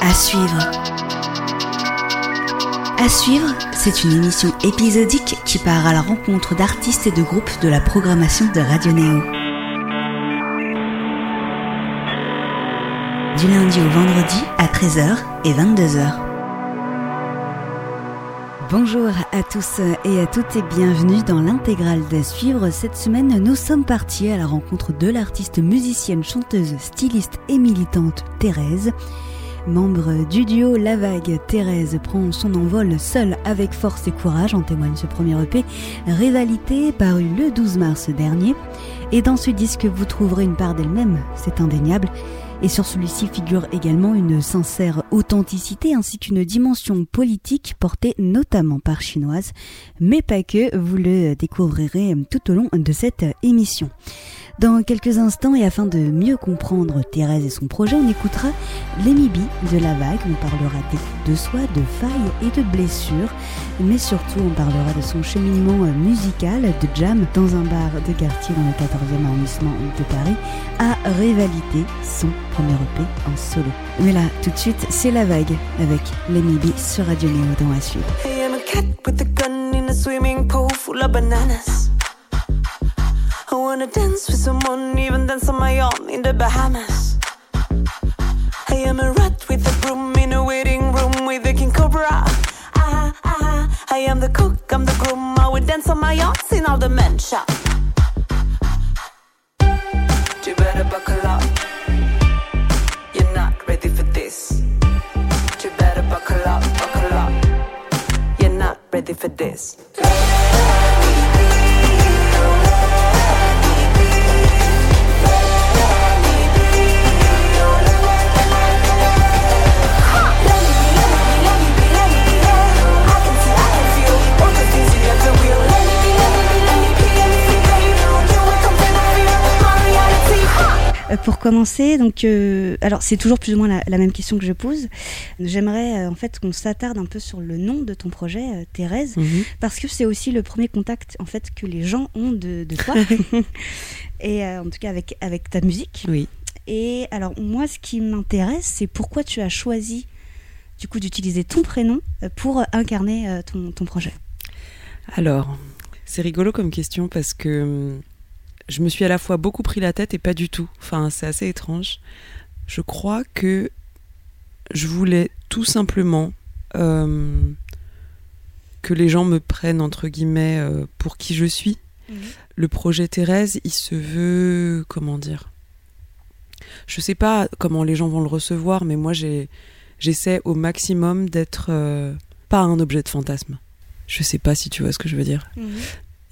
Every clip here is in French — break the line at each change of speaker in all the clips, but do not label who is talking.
À suivre. Suivre, c'est une émission épisodique qui part à la rencontre d'artistes et de groupes de la programmation de Radio Néo. Du lundi au vendredi à 13h et 22h. Bonjour à tous et à toutes et bienvenue dans l'intégrale d'À suivre. Cette semaine, nous sommes partis à la rencontre de l'artiste musicienne, chanteuse, styliste et militante Thérèse. Membre du duo La Vague, Thérèse prend son envol seule avec force et courage, en témoigne ce premier EP, Rivalité, paru le 12 mars dernier. Et dans ce disque, vous trouverez une part d'elle-même, c'est indéniable. Et sur celui-ci figure également une sincère authenticité ainsi qu'une dimension politique portée notamment par Chinoise, mais pas que, vous le découvrirez tout au long de cette émission. Dans quelques instants et afin de mieux comprendre Thérèse et son projet, on écoutera l'émibi de la vague, on parlera de soi, de failles et de blessures, mais surtout on parlera de son cheminement musical de jam dans un bar de quartier dans le 14e arrondissement de Paris à Rivalité, son premier EP en solo. Mais là, tout de suite, c'est la vague avec l'émibi sur Radio Néo dans la suite.
I wanna dance with someone, even dance on my own in the Bahamas. I am a rat with a broom in a waiting room with a king cobra. Ah, ah, I am the cook, I'm the groom. I would dance on my own in all shop. You better buckle up. You're not ready for this. You better buckle up, buckle up. You're not ready for this.
Pour commencer, donc, euh, alors c'est toujours plus ou moins la, la, même question que je pose. J'aimerais euh, en fait qu'on s'attarde un peu sur le nom de ton projet, euh, Thérèse, mm -hmm. parce que c'est aussi le premier contact en fait que les gens ont de, de toi, et euh, en tout cas avec avec ta musique.
Oui.
Et alors moi, ce qui m'intéresse, c'est pourquoi tu as choisi du coup d'utiliser ton prénom pour incarner ton, ton projet.
Alors, c'est rigolo comme question parce que hum, je me suis à la fois beaucoup pris la tête et pas du tout. Enfin, c'est assez étrange. Je crois que je voulais tout simplement euh, que les gens me prennent entre guillemets euh, pour qui je suis. Mmh. Le projet Thérèse, il se veut comment dire? Je sais pas comment les gens vont le recevoir, mais moi j'essaie au maximum d'être euh, pas un objet de fantasme. Je sais pas si tu vois ce que je veux dire. Mmh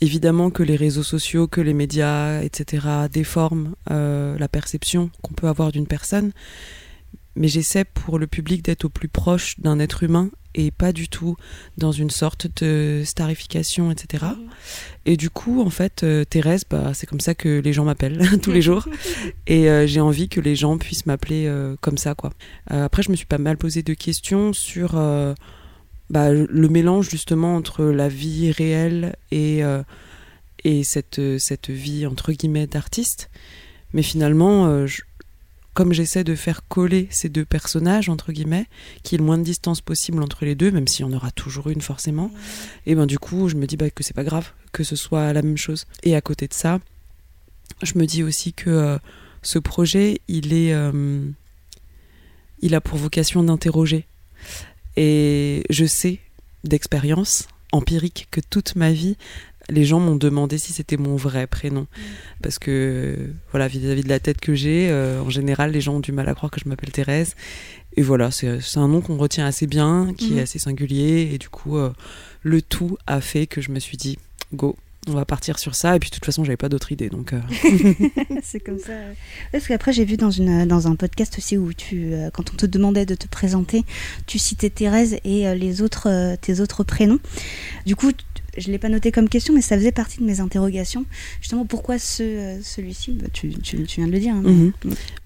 évidemment que les réseaux sociaux, que les médias, etc., déforment euh, la perception qu'on peut avoir d'une personne. Mais j'essaie pour le public d'être au plus proche d'un être humain et pas du tout dans une sorte de starification, etc. Et du coup, en fait, euh, Thérèse, bah, c'est comme ça que les gens m'appellent tous les jours. Et euh, j'ai envie que les gens puissent m'appeler comme ça, quoi. après, je me suis pas mal posé de questions sur bah, le mélange justement entre la vie réelle et, euh, et cette, cette vie entre guillemets d'artiste. Mais finalement, euh, comme j'essaie de faire coller ces deux personnages entre guillemets, qu'il y ait le moins de distance possible entre les deux, même s'il y en aura toujours une forcément, et ben du coup, je me dis bah, que c'est pas grave que ce soit la même chose. Et à côté de ça, je me dis aussi que euh, ce projet, il est, il a pour vocation d'interroger et je sais d'expérience empirique que toute ma vie, les gens m'ont demandé si c'était mon vrai prénom. Mmh. Parce que, voilà, vis-à-vis -vis de la tête que j'ai, euh, en général, les gens ont du mal à croire que je m'appelle Thérèse. Et voilà, c'est un nom qu'on retient assez bien, qui mmh. est assez singulier. Et du coup, euh, le tout a fait que je me suis dit, go, on va partir sur ça. Et puis de toute façon, j'avais pas d'autre idée. Donc, euh...
c'est comme ça. Parce qu'après, j'ai vu dans, une, dans un podcast aussi où tu, euh, quand on te demandait de te présenter, tu citais Thérèse et euh, les autres, tes autres prénoms. Du coup,
je l'ai pas noté comme question, mais ça faisait partie de mes interrogations. Justement, pourquoi ce, celui-ci? Bah, tu, tu, tu, viens de le dire. Hein.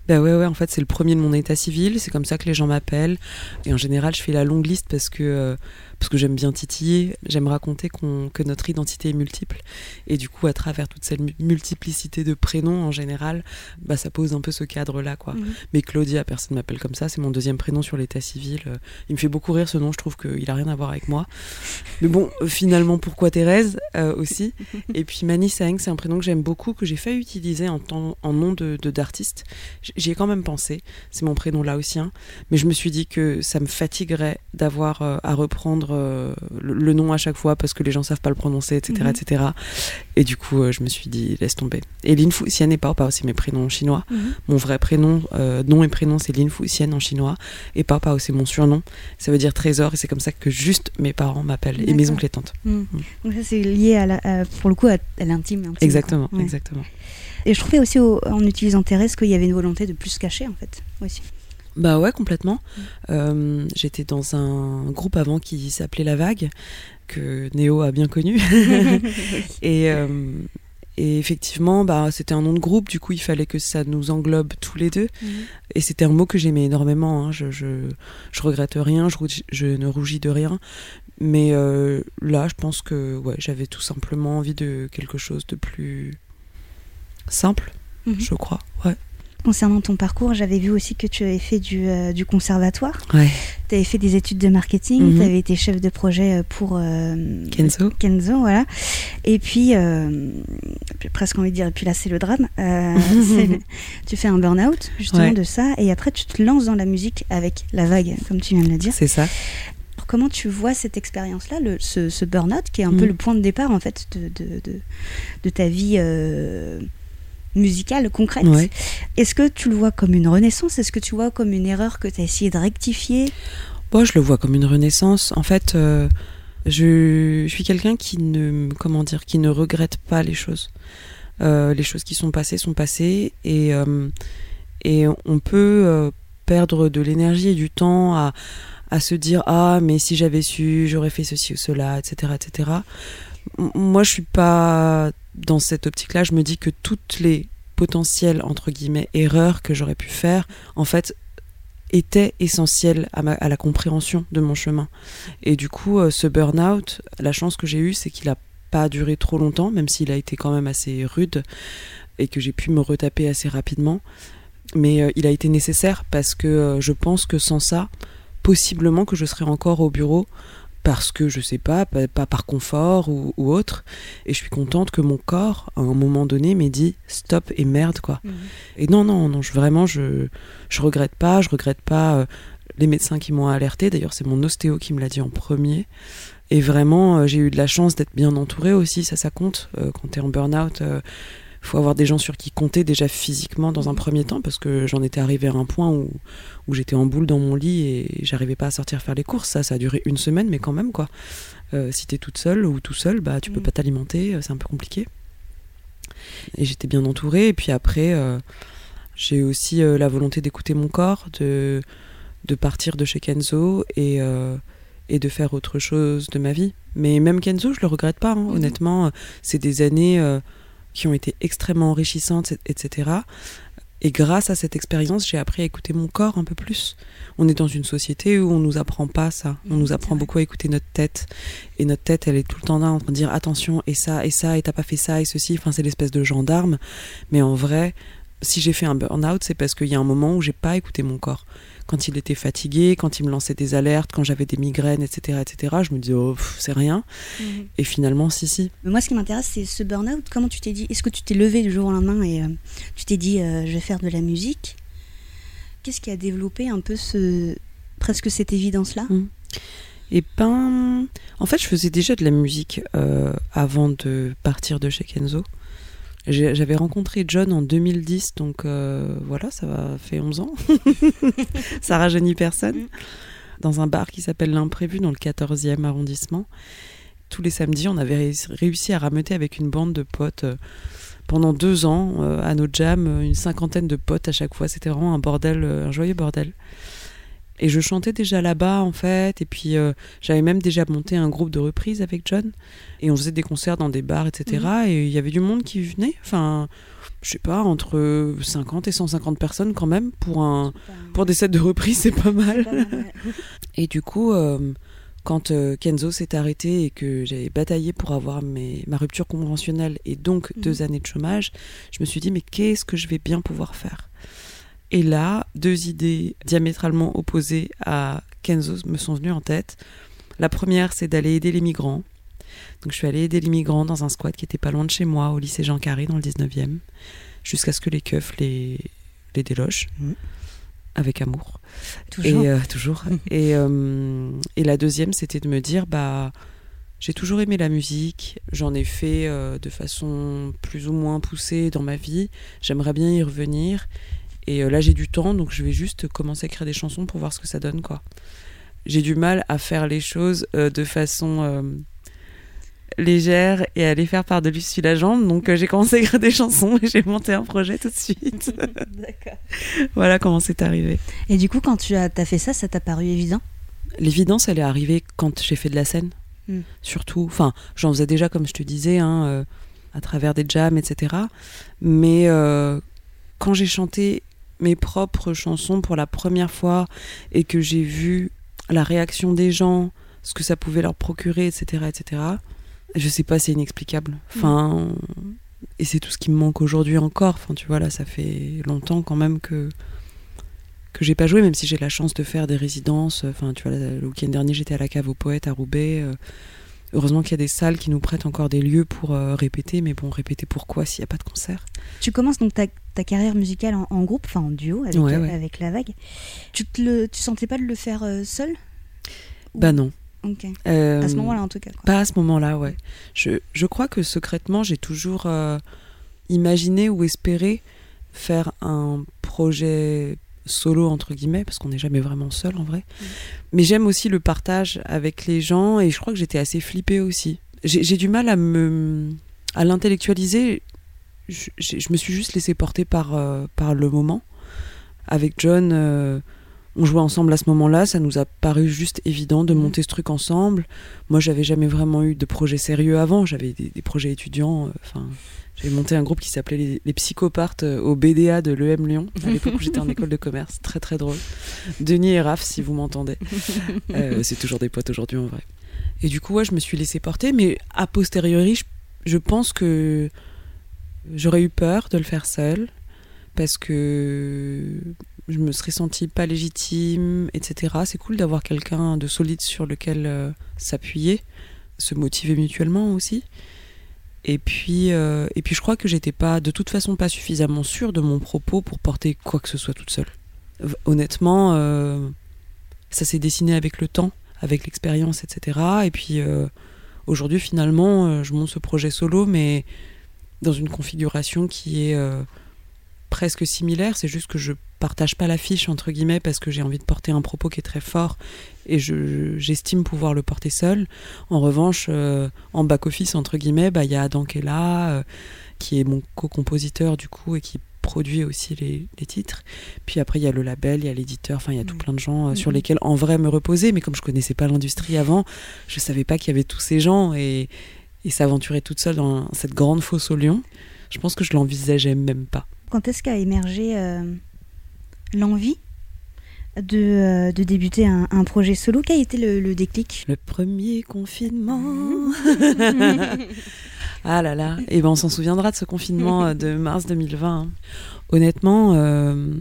Bah ouais, ouais, en fait, c'est le premier de mon état civil, c'est comme ça que les gens m'appellent. Et en général, je fais la longue liste parce que, parce que j'aime bien titiller, j'aime raconter que notre identité est multiple. Et du coup, à travers toute cette multiplicité de prénoms, en général, bah, ça pose un peu ce cadre-là, quoi. Mhm. Mais Claudia, personne m'appelle comme ça, c'est mon deuxième prénom sur l'état civil. Il me fait beaucoup rire ce nom, je trouve qu'il a rien à voir avec moi. Mais bon, finalement, pourquoi Thérèse euh, aussi? Et puis Mani Saeng, c'est un prénom que j'aime beaucoup, que j'ai fait utiliser en, en nom de d'artiste. J'y ai quand même pensé, c'est mon prénom là aussi, hein. mais je me suis dit que ça me fatiguerait d'avoir euh, à reprendre euh, le, nom à chaque fois parce que les gens savent pas le prononcer, etc. etc. Et du coup, je me suis dit, laisse tomber. Et Lin Fu Xian et Pao Pao, c'est mes prénoms chinois. Mhm. Mon vrai prénom, nom et prénom, c'est Lin Fu Xian en chinois. Et Pao Pao, c'est mon surnom. Ça veut dire trésor et c'est comme ça que juste mes parents m'appellent et mes oncles et tantes.
Mm. Mm. Donc ça c'est lié à, la, pour le coup à, l'intime.
Exactement, exactement.
Et je trouvais aussi en utilisant Thérèse qu'il y avait une volonté de plus se cacher en fait aussi.
Bah ouais, complètement. Euh, j'étais dans un groupe avant qui s'appelait La Vague, que Néo a bien connu. et, euh, et effectivement, bah, c'était un nom de groupe, du coup, il fallait que ça nous englobe tous les deux. Mhm. Et c'était un mot que j'aimais énormément. Hein. Je, je, je, regrette rien, je, je, ne rougis de rien. Mais euh, là, je pense que ouais, j'avais tout simplement envie de quelque chose de plus simple, mhm. je crois. Ouais.
Concernant ton parcours, j'avais vu aussi que tu avais fait du, euh, du conservatoire.
Ouais.
Tu avais fait des études de marketing, mhm. tu avais été chef de projet euh, pour
euh, Kenzo.
Kenzo, voilà. Et puis, presque envie de dire, et puis là c'est le drame. tu fais un burn-out justement de ça, et après tu te lances dans la musique avec la vague, comme tu viens de le dire.
C'est ça.
comment tu vois cette expérience-là, ce, ce burn-out, qui est un peu mhm. le point de départ en fait de, de, de, de ta vie musicale concrète. Est-ce que tu le vois comme une renaissance? Est-ce que tu vois comme une erreur que tu as essayé de rectifier?
Moi, je le vois comme une renaissance. En fait, euh, je, suis quelqu'un qui ne, comment dire, qui ne regrette pas les choses. Euh, les choses qui sont passées sont passées et, euh, et on peut perdre de l'énergie et du temps à, à se dire ah mais si j'avais su j'aurais fait ceci ou cela etc etc moi je suis pas dans cette optique-là, je me dis que toutes les potentielles, entre guillemets, erreurs que j'aurais pu faire, en fait, étaient essentielles à, la compréhension de mon chemin. Et du coup, euh, ce burn-out, la chance que j'ai eue, c'est qu'il n'a pas duré trop longtemps, même s'il a été quand même assez rude et que j'ai pu me retaper assez rapidement. Mais euh, il a été nécessaire parce que euh, je pense que sans ça, possiblement que je serais encore au bureau parce que je sais pas, pas, par confort ou, autre. Et je suis contente que mon corps, à un moment donné, m'ait dit stop et merde quoi. Mhm. Et non, non, non, je, vraiment, je, je regrette pas, je regrette pas euh, les médecins qui m'ont alerté. D'ailleurs, c'est mon ostéo qui me l'a dit en premier. Et vraiment, euh, j'ai eu de la chance d'être bien entourée aussi, ça, ça compte. Euh, quand tu es en burn-out, faut avoir des gens sur qui compter déjà physiquement dans un premier temps parce que j'en étais arrivé à un point où, où j'étais en boule dans mon lit et j'arrivais pas à sortir faire les courses. Ça, ça a duré une semaine, mais quand même quoi. Euh, si t'es toute seule ou tout seul, bah tu peux mm. pas t'alimenter, euh, c'est un peu compliqué. Et j'étais bien entourée. Et puis après, euh, j'ai aussi la volonté d'écouter mon corps, de, de partir de chez Kenzo et, et de faire autre chose de ma vie. Mais même Kenzo, je le regrette pas. Hein. Mm. Honnêtement, c'est des années qui ont été extrêmement enrichissantes, etc. Et grâce à cette expérience, j'ai appris à écouter mon corps un peu plus. On est dans une société où on nous apprend pas ça. On nous apprend beaucoup à écouter notre tête. Et notre tête, elle est tout le temps là en train de dire attention, et ça, et ça, et t'as pas fait ça, et ceci. Enfin, c'est l'espèce de gendarme. Mais en vrai, si j'ai fait un burn-out, c'est parce qu'il y a un moment où j'ai pas écouté mon corps quand il était fatigué, quand il me lançait des alertes, quand j'avais des migraines, etc., etc., je me disais, oh, c'est rien. Mhm. Et finalement, si, si.
Mais moi, ce qui m'intéresse, c'est ce burn-out. Comment tu t'es dit Est-ce que tu t'es levé du jour au lendemain et euh, tu t'es dit, euh, je vais faire de la musique? Qu'est-ce qui a développé un peu ce presque cette évidence-là?
Mhm. Et ben, en fait, je faisais déjà de la musique euh, avant de partir de chez Kenzo. J'avais rencontré John en 2010, donc euh, voilà, ça va fait 11 ans. ça rajeunit personne. Mm. Dans un bar qui s'appelle L'Imprévu, dans le 14e arrondissement. Tous les samedis, on avait réussi à rameuter avec une bande de potes euh, pendant deux ans euh, à nos jams, une cinquantaine de potes à chaque fois. C'était vraiment un bordel, un joyeux bordel. Et je chantais déjà là-bas, en fait. Et puis, euh, j'avais même déjà monté un groupe de reprises avec John. Et on faisait des concerts dans des bars, etc. Et il y avait du monde qui venait. Enfin, je sais pas, entre 50 et 150 personnes quand même. Pour, un, pour des sets de reprises, c'est pas mal.
C'est pas mal.
Et du coup, euh, quand euh, Kenzo s'est arrêté et que j'avais bataillé pour avoir mes, ma rupture conventionnelle et donc
Mhm.
deux années de chômage, je me suis dit, mais qu'est-ce que je vais bien pouvoir faire? Et là, deux idées diamétralement opposées à Kenzo me sont venues en tête. La première, c'est d'aller aider les migrants. Donc je suis allée aider les migrants dans un squat qui était pas loin de chez moi, au lycée Jean Carré, dans le 19e, jusqu'à ce que les keufs les, les délogent.
Mhm.
Avec amour.
Toujours.
Et euh, toujours. et, euh, et la deuxième, c'était de me dire, bah, j'ai toujours aimé la musique. J'en ai fait euh, de façon plus ou moins poussée dans ma vie. J'aimerais bien y revenir. Et euh, là, j'ai du temps, donc je vais juste commencer à écrire des chansons pour voir ce que ça donne, quoi. J'ai du mal à faire les choses euh, de façon euh, légère et à les faire par-dessus la jambe. Donc, euh, j'ai commencé à écrire des chansons et j'ai monté un projet tout de suite.
D'accord.
voilà comment c'est arrivé.
Et du coup, quand tu as, as fait ça, ça t'a paru évident?
L'évidence, elle est arrivée quand j'ai fait de la scène.
Mm.
Surtout, enfin, j'en faisais déjà, comme je te disais, hein, euh, à travers des jams, etc. Mais euh, quand j'ai chanté mes propres chansons pour la première fois et que j'ai vu la réaction des gens, ce que ça pouvait leur procurer, etc., etc., je sais pas, c'est inexplicable. Enfin, et c'est tout ce qui me manque aujourd'hui encore. Enfin, tu vois, là, ça fait longtemps quand même que que j'ai pas joué, même si j'ai la chance de faire des résidences. Enfin, tu vois, le week-end dernier, j'étais à la cave aux poètes à Roubaix. euh, heureusement qu'il y a des salles qui nous prêtent encore des lieux pour euh, répéter, mais bon, répéter pourquoi s'il n'y a pas de concert?
Tu commences donc ta, ta carrière musicale en, en groupe, enfin en duo avec,
Ouais, ouais.
avec La Vague. Tu, te le, tu sentais pas de le faire euh, seul?
Bah non.
Ok.
Euh,
À ce moment-là, en tout cas. quoi.
Pas à ce moment-là, ouais. Je, je crois que secrètement, j'ai toujours euh, imaginé ou espéré faire un projet solo, entre guillemets, parce qu'on n'est jamais vraiment seul en vrai.
Mhm.
Mais j'aime aussi le partage avec les gens et je crois que j'étais assez flippée aussi. J'ai du mal à me à l'intellectualiser. Je, me suis juste laissée porter par, euh, par le moment. Avec John, euh, on jouait ensemble à ce moment-là, ça nous a paru juste évident de
Mhm.
monter ce truc ensemble. Moi, j'avais jamais vraiment eu de projet sérieux avant. J'avais des, des projets étudiants. euh, Enfin, j'avais monté un groupe qui s'appelait les, les Psychopathes euh, au BDA de l'EM Lyon à l'époque où j'étais en école de commerce. Très très drôle. Denis et Raph, si vous m'entendez. Euh, c'est toujours des potes aujourd'hui en vrai. Et du coup, ouais, je me suis laissé porter, mais a posteriori, je, je pense que j'aurais eu peur de le faire seul parce que je me serais sentie pas légitime, etc. C'est cool d'avoir quelqu'un de solide sur lequel euh, s'appuyer, se motiver mutuellement aussi. Et puis, euh, et puis je crois que j'étais pas, de toute façon, pas suffisamment sûre de mon propos pour porter quoi que ce soit toute seule. Honnêtement, euh, ça s'est dessiné avec le temps, avec l'expérience, etc. Et puis euh, aujourd'hui, finalement, je monte ce projet solo, mais dans une configuration qui est presque similaire. C'est juste que je partage pas l'affiche entre guillemets parce que j'ai envie de porter un propos qui est très fort et je j'estime pouvoir le porter seul. En revanche, euh, en back office entre guillemets, bah il y a Adam qui est là, euh, qui est mon co-compositeur du coup et qui produit aussi les, les titres. Puis après il y a le label, il y a l'éditeur, enfin il y a tout
Mhm.
plein de gens euh, sur
Mhm.
lesquels en vrai me reposer. Mais comme je connaissais pas l'industrie avant, je savais pas qu'il y avait tous ces gens et et s'aventurer toute seule dans cette grande fosse au lion. Je pense que je l'envisageais même pas.
Quand est-ce qu'a émergé l'envie? De, euh, de débuter un, un projet solo Quel a été le, le déclic?
Le premier confinement. ah là là. Et ben on s'en souviendra de ce confinement euh, de mars 2020. hein. Honnêtement, euh,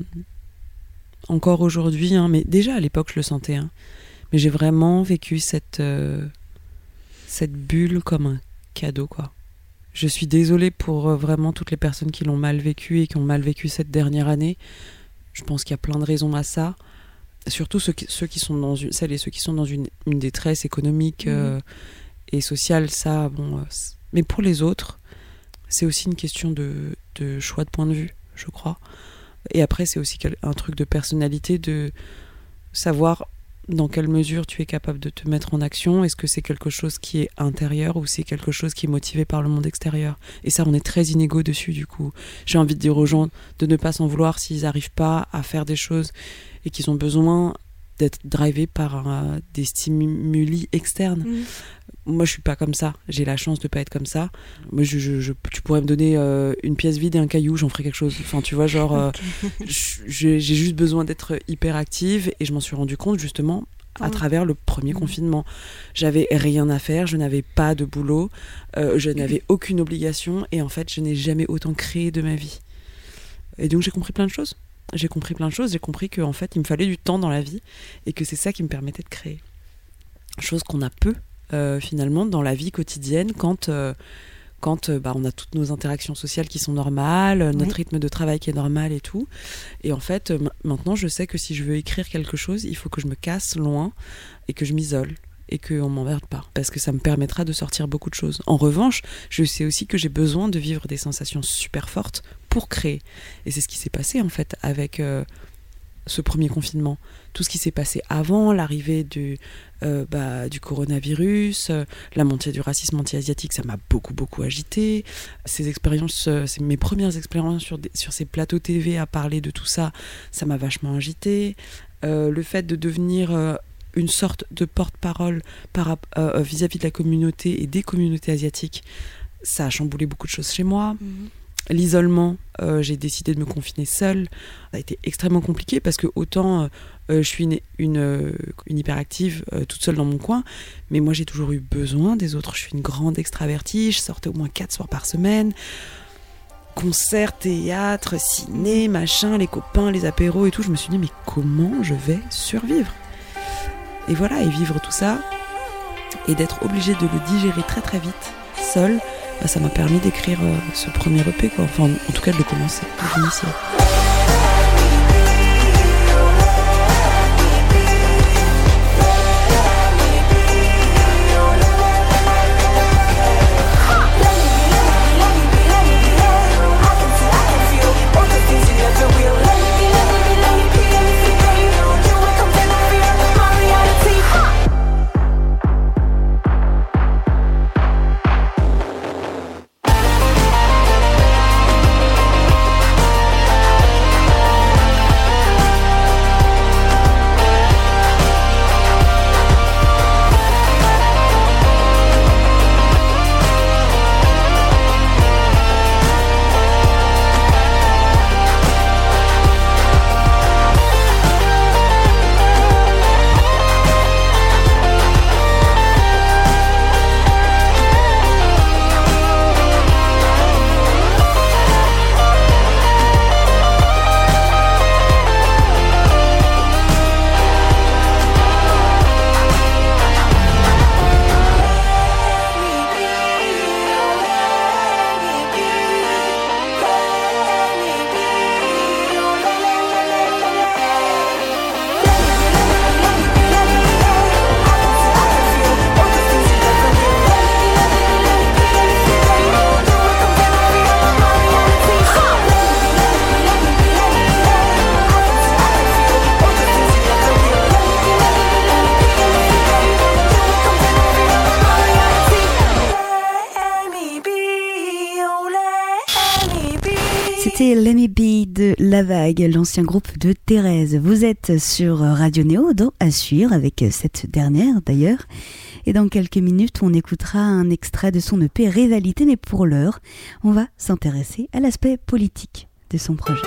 encore aujourd'hui, hein, mais déjà à l'époque je le sentais. hein. mais j'ai vraiment vécu cette euh, cette bulle comme un cadeau quoi. Je suis désolée pour euh, vraiment toutes les personnes qui l'ont mal vécu et qui ont mal vécu cette dernière année. Je pense qu'il y a plein de raisons à ça. Surtout ceux qui, ceux qui sont dans une, celles et ceux qui sont dans une, une détresse économique
Mhm.
euh, et sociale, ça, bon. euh, mais pour les autres, c'est aussi une question de, de choix de point de vue, je crois. Et après, c'est aussi un truc de personnalité, de savoir dans quelle mesure tu es capable de te mettre en action. Est-ce que c'est quelque chose qui est intérieur ou c'est quelque chose qui est motivé par le monde extérieur? Et ça, on est très inégaux dessus, du coup. J'ai envie de dire aux gens de ne pas s'en vouloir s'ils n'arrivent pas à faire des choses et qu'ils ont besoin d'être drivé par euh, des stimuli externes.
Mhm.
Moi, je suis pas comme ça. J'ai la chance de pas être comme ça. Moi, je, je- je- tu pourrais me donner euh, une pièce vide et un caillou, j'en ferais quelque chose. Enfin, tu vois, genre, euh, j'ai juste besoin d'être hyper active et je m'en suis rendu compte justement à travers le premier
Mhm.
confinement. J'avais rien à faire, je n'avais pas de boulot, je n'avais aucune obligation et en fait, je n'ai jamais autant créé de ma vie. Et donc, j'ai compris plein de choses. J'ai compris plein de choses. J'ai compris qu'en fait, il me fallait du temps dans la vie et que c'est ça qui me permettait de créer. Chose qu'on a peu euh, finalement dans la vie quotidienne quand. euh, quand euh, bah, on a toutes nos interactions sociales qui sont normales, notre rythme de travail qui est normal et tout. Et en fait, ma- maintenant, je sais que si je veux écrire quelque chose, il faut que je me casse loin et que je m'isole et qu'on m'emmerde pas. Parce que ça me permettra de sortir beaucoup de choses. En revanche, je sais aussi que j'ai besoin de vivre des sensations super fortes pour créer. Et c'est ce qui s'est passé en fait avec euh, ce premier confinement. Tout ce qui s'est passé avant, l'arrivée du, euh, bah, coronavirus, euh, la montée du racisme anti-asiatique, ça m'a beaucoup, beaucoup agité. Ces expériences, c'est mes premières expériences sur, sur ces plateaux TV à parler de tout ça, ça m'a vachement agité. Le fait de devenir une sorte de porte-parole euh, euh, vis-à-vis de la communauté et des communautés asiatiques, ça a chamboulé beaucoup de choses chez moi.
Mhm.
L'isolement, euh, j'ai décidé de me confiner seule. Ça a été extrêmement compliqué parce que autant euh, je suis une, une, une hyperactive euh, toute seule dans mon coin, mais moi j'ai toujours eu besoin des autres. Je suis une grande extravertie, je sortais au moins quatre soirs par semaine. Concerts, théâtre, ciné, machin, les copains, les apéros et tout. Je me suis dit, mais comment je vais survivre? Et voilà, et vivre tout ça, et d'être obligée de le digérer très très vite, seule, bah, ça m'a permis d'écrire euh, ce premier EP, quoi. Enfin, en tout cas, de le commencer, de
L'ancien groupe de Thérèse. Vous êtes sur Radio Néo dans À suivre avec cette dernière d'ailleurs. Et dans quelques minutes, on écoutera un extrait de son EP Rivalité, mais pour l'heure, on va s'intéresser à l'aspect politique de son projet.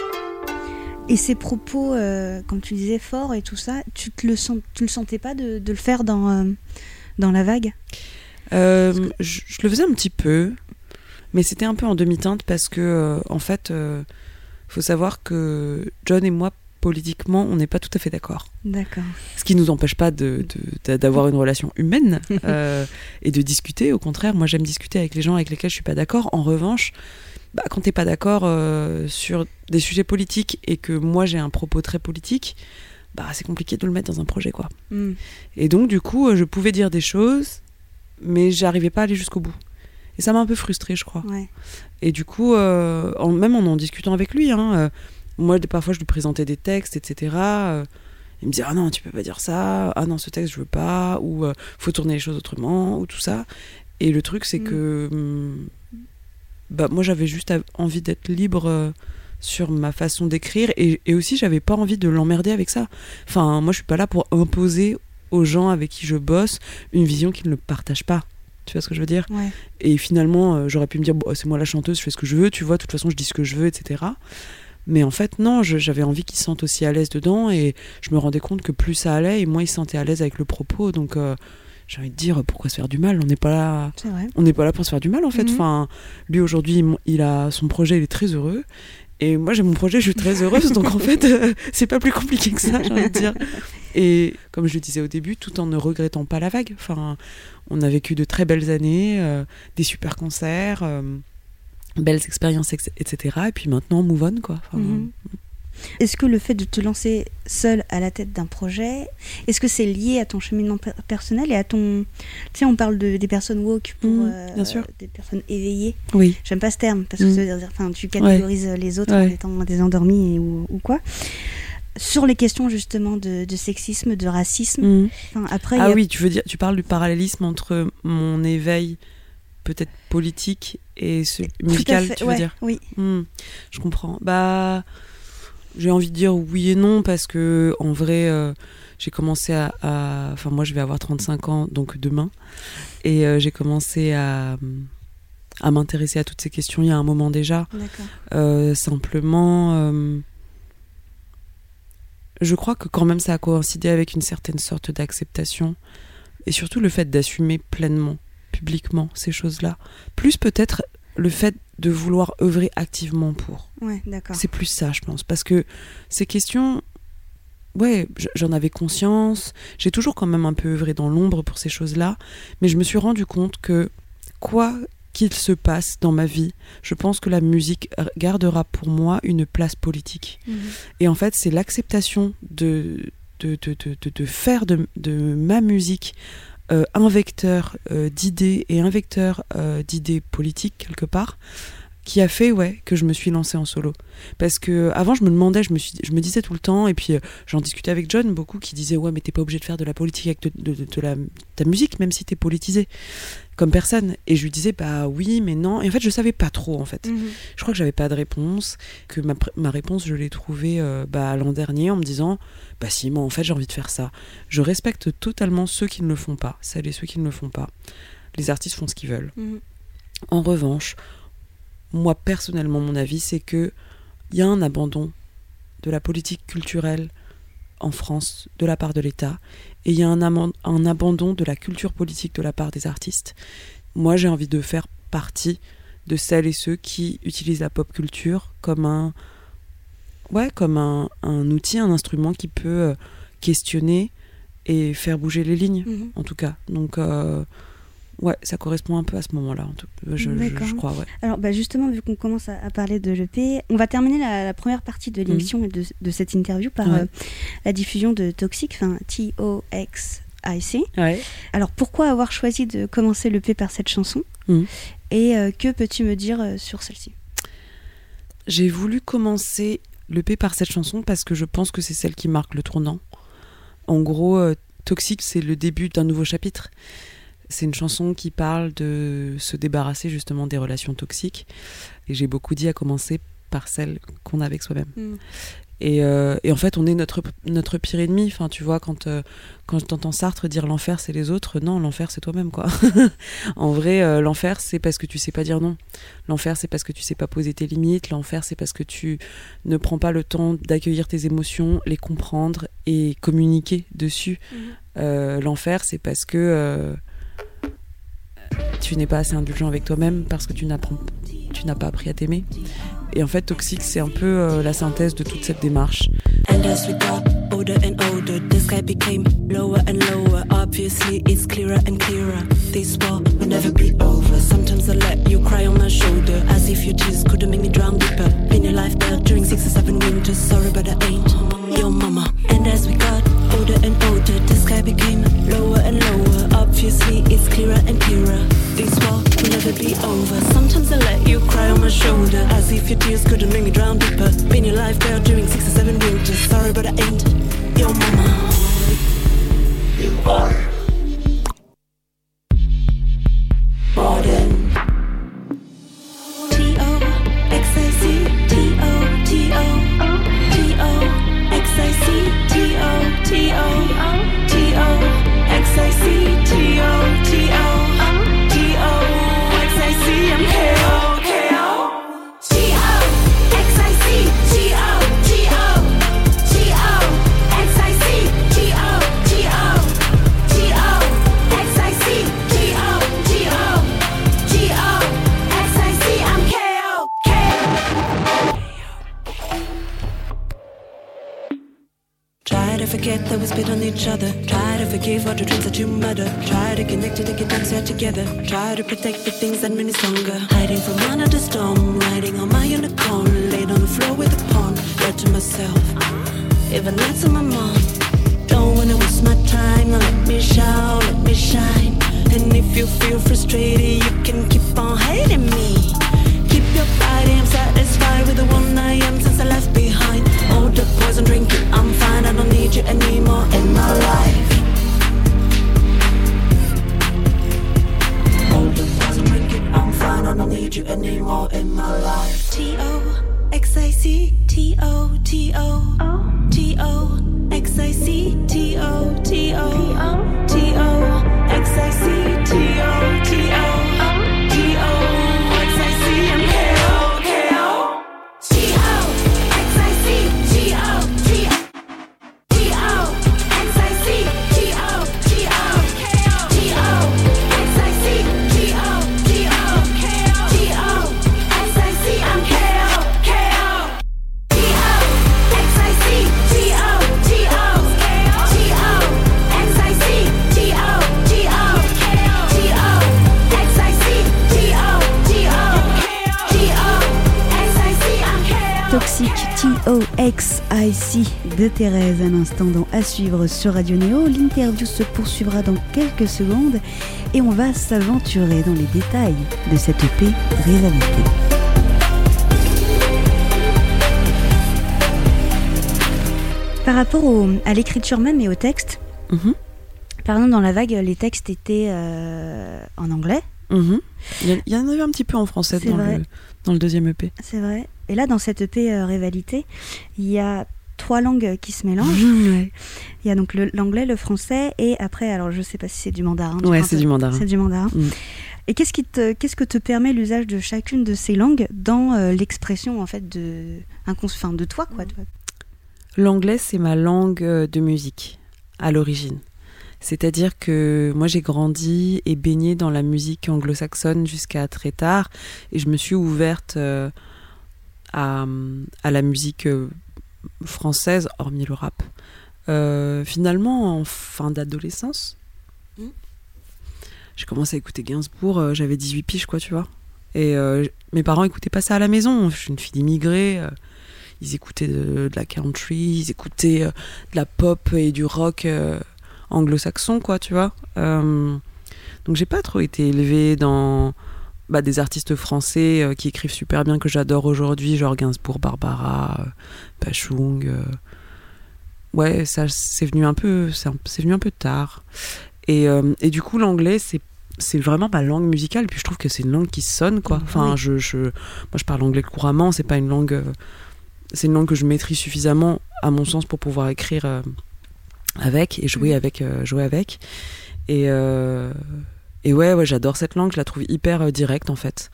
Et ces propos, euh, comme tu disais, forts et tout ça, tu te le sens, tu le sentais pas de, de le faire dans, euh, dans La Vague?
Euh, je, je le faisais un petit peu, mais c'était un peu en demi-teinte parce que, euh, en fait, euh, faut savoir que John et moi, politiquement, on n'est pas tout à fait d'accord.
D'accord.
Ce qui nous empêche pas de- de- de- d'avoir une relation humaine euh, et de discuter. Au contraire, moi, j'aime discuter avec les gens avec lesquels je suis pas d'accord. En revanche, bah, quand t'es pas d'accord euh, sur des sujets politiques et que moi j'ai un propos très politique, bah, c'est compliqué de le mettre dans un projet, quoi.
Hmm.
Et donc, du coup, euh, je pouvais dire des choses, mais j'arrivais pas à aller jusqu'au bout. Et ça m'a un peu frustrée, je crois.
Ouais.
Et du coup, euh, en, même en en discutant avec lui, hein, euh, moi, parfois, je lui présentais des textes, etc. euh, il me disait Ah non, tu peux pas dire ça. Ah non, ce texte, je veux pas. Ou faut tourner les choses autrement. Ou tout ça. Et le truc, c'est
Mm.
que. hum, bah, moi, j'avais juste envie d'être libre sur ma façon d'écrire et, et aussi j'avais pas envie de l'emmerder avec ça. Enfin, moi je suis pas là pour imposer aux gens avec qui je bosse une vision qu'ils ne partagent pas. Tu vois ce que je veux dire
Ouais.
Et finalement, euh, j'aurais pu me dire, bon, c'est moi la chanteuse, je fais ce que je veux, tu vois, de toute façon, je dis ce que je veux, etc. Mais en fait, non, j'avais envie qu'ils se sentent aussi à l'aise dedans et je me rendais compte que plus ça allait et moins ils se sentaient à l'aise avec le propos. Donc, euh, j'ai envie de dire, pourquoi se faire du mal? On n'est pas là.
Vrai.
On n'est pas là pour se faire du mal en fait.
Mhm.
Enfin, lui aujourd'hui, il- il a son projet, il est très heureux. Et moi j'ai mon projet, je suis très heureuse. donc en fait, euh, c'est pas plus compliqué que ça, j'ai envie de dire. Et comme je le disais au début, tout en ne regrettant pas la vague. Enfin, on a vécu de très belles années, euh, des super concerts, euh, belles expériences, ex- etc. Et puis maintenant, move on quoi. Enfin,
Mhm. Est-ce que le fait de te lancer seul à la tête d'un projet, est-ce que c'est lié à ton cheminement per- personnel et à ton... Tu sais, on parle de, des personnes woke pour
Mhm,
euh,
sûr.
des personnes éveillées.
Oui.
J'aime pas ce terme parce que
Mhm.
ça veut dire, enfin, tu catégorises les autres en étant des endormis et- ou, ou quoi. Sur les questions justement de, de sexisme, de racisme, enfin, après,
Ah
a-
oui, tu veux dire, tu parles du parallélisme entre mon éveil peut-être politique et ce musical,
fait,
tu veux
ouais,
dire
Oui.
Hmm, je comprends. Bah, j'ai envie de dire oui et non parce que en vrai, euh, j'ai commencé à, enfin moi je vais avoir 35 ans donc demain et euh, j'ai commencé à à m'intéresser à toutes ces questions il y a un moment déjà.
D'accord.
Euh, simplement, euh, je crois que quand même ça a coïncidé avec une certaine sorte d'acceptation et surtout le fait d'assumer pleinement, publiquement ces choses-là. Plus peut-être le fait de vouloir œuvrer activement pour.
Ouais, d'accord.
C'est plus ça, je pense. Parce que ces questions, ouais, j'en avais conscience. J'ai toujours quand même un peu œuvré dans l'ombre pour ces choses-là. Mais je me suis rendu compte que, quoi qu'il se passe dans ma vie, je pense que la musique gardera pour moi une place politique.
Mhm.
Et en fait, c'est l'acceptation de, de, de, de, de- faire de, de ma musique euh, un vecteur euh, d'idées et un vecteur euh, d'idées politiques, quelque part, qui a fait ouais, que je me suis lancée en solo. Parce que avant, je me demandais, je me, suis, je me disais tout le temps, et puis euh, j'en discutais avec John beaucoup, qui disait Ouais, mais t'es pas obligé de faire de la politique avec de, de- de- de la, ta musique, même si t'es politisé, comme personne. Et je lui disais Bah oui, mais non. Et en fait, je savais pas trop, en fait.
Mhm.
Je crois que j'avais pas de réponse, que ma réponse, je l'ai trouvée euh, bah, l'an dernier en me disant Bah si, moi en fait j'ai envie de faire ça. Je respecte totalement ceux qui ne le font pas, celles et ceux qui ne le font pas. Les artistes font ce qu'ils veulent.
Mhm.
En revanche, moi personnellement, mon avis, c'est que il y a un abandon de la politique culturelle en France de la part de l'État et il y a un, abandon de la culture politique de la part des artistes. Moi, j'ai envie de faire partie de celles et ceux qui utilisent la pop culture comme un ouais, comme un, un outil, un instrument qui peut euh, questionner et faire bouger les lignes
Mhm.
en tout cas. Donc euh, ouais, ça correspond un peu à ce moment-là, en tout- je, je,
D'accord.
je crois, ouais.
Alors, bah, justement, vu qu'on commence à, à parler de l'EP, on va terminer la, la première partie de l'émission et de, de cette interview par
Mhm. Ouais.
euh, la diffusion de Toxic, enfin T-O-X-I-C.
Ouais.
Alors, pourquoi avoir choisi de commencer l'EP par cette chanson
Mhm.
Et euh, que peux-tu me dire euh, sur celle-ci?
J'ai voulu commencer le P par cette chanson parce que je pense que c'est celle qui marque le tournant. En gros, Toxique, c'est le début d'un nouveau chapitre. C'est une chanson qui parle de se débarrasser justement des relations toxiques. Et j'ai beaucoup dit à commencer par celle qu'on a avec soi-même. Et, euh, et en fait, on est notre, notre pire ennemi. Enfin, tu vois, quand, euh, quand je t'entends Sartre dire l'enfer, c'est les autres, non, l'enfer, c'est toi-même, quoi. en vrai, euh, l'enfer, c'est parce que tu sais pas dire non. L'enfer, c'est parce que tu sais pas poser tes limites. L'enfer, c'est parce que tu ne prends pas le temps d'accueillir tes émotions, les comprendre et communiquer dessus. Euh, l'enfer, c'est parce que tu n'es pas assez indulgent avec toi-même, parce que tu n'apprends, tu n'as pas appris à t'aimer. Et en fait, Toxique, c'est un peu euh, la synthèse de toute cette démarche.
Older and older, the sky became lower and lower. Obviously, it's clearer and clearer. This war will never be over. Sometimes I let you cry on my shoulder, as if your tears couldn't make me drown deeper. Been your life there during six or seven winters. Sorry, but I ain't your mama. And as we got older and older, the sky became lower and lower. Obviously, it's clearer and clearer. This war will never be over. Sometimes I let you cry on my shoulder, as if your tears couldn't make me drown deeper. Been your life there during six or seven winters. Sorry, but I ain't your mama. administration. De Thérèse à l'instant dans À suivre sur Radio Néo. L'interview se poursuivra dans quelques secondes et on va s'aventurer dans les détails de cette EP Rivalité. Par rapport au- à l'écriture même et au texte,
Mhm.
par exemple dans La Vague, les textes étaient euh, en anglais,
Mhm. Il, y en- avait un petit peu en français le, dans le deuxième EP.
c'est vrai. Et là, dans cette EP euh, Rivalité, il y a trois langues qui se mélangent.
Ouais,
Il y a donc l'anglais, le français et après, alors je sais pas si c'est du mandarin.
Ouais, c'est du mandarin.
C'est du mandarin.
Mm.
Et qu'est-ce qui te, qu'est-ce que te permet l'usage de chacune de ces langues dans euh, l'expression en fait de, enfin, de toi quoi.
L'anglais, c'est ma langue euh, de musique à l'origine. C'est-à-dire que moi, j'ai grandi et baigné dans la musique anglo-saxonne jusqu'à très tard. Et je me suis ouverte euh, à, à la musique euh, française, hormis le rap. Euh, finalement, en fin d'adolescence,
Mm.
j'ai commencé à écouter Gainsbourg. euh, J'avais 18 piges, quoi, tu vois. Et euh, mes parents écoutaient pas ça à la maison. Je suis une fille d'immigrés. euh, ils écoutaient de, de la country, ils écoutaient de la pop et du rock anglo-saxon, quoi, tu vois. Donc j'ai pas trop été élevée dans bah, des artistes français euh, qui écrivent super bien que j'adore aujourd'hui, genre Gainsbourg, Barbara, euh, Bachung. euh. Ouais, ça c'est venu un peu, c'est venu un peu tard. Et, euh, et du coup l'anglais c'est c'est vraiment ma langue musicale puis je trouve que c'est une langue qui sonne quoi enfin
Oui.
je, je moi je parle anglais couramment c'est pas une langue c'est une langue que je maîtrise suffisamment à mon sens pour pouvoir écrire avec et jouer
Mhm.
avec jouer avec et et ouais ouais j'adore cette langue je la trouve hyper euh, directe en fait.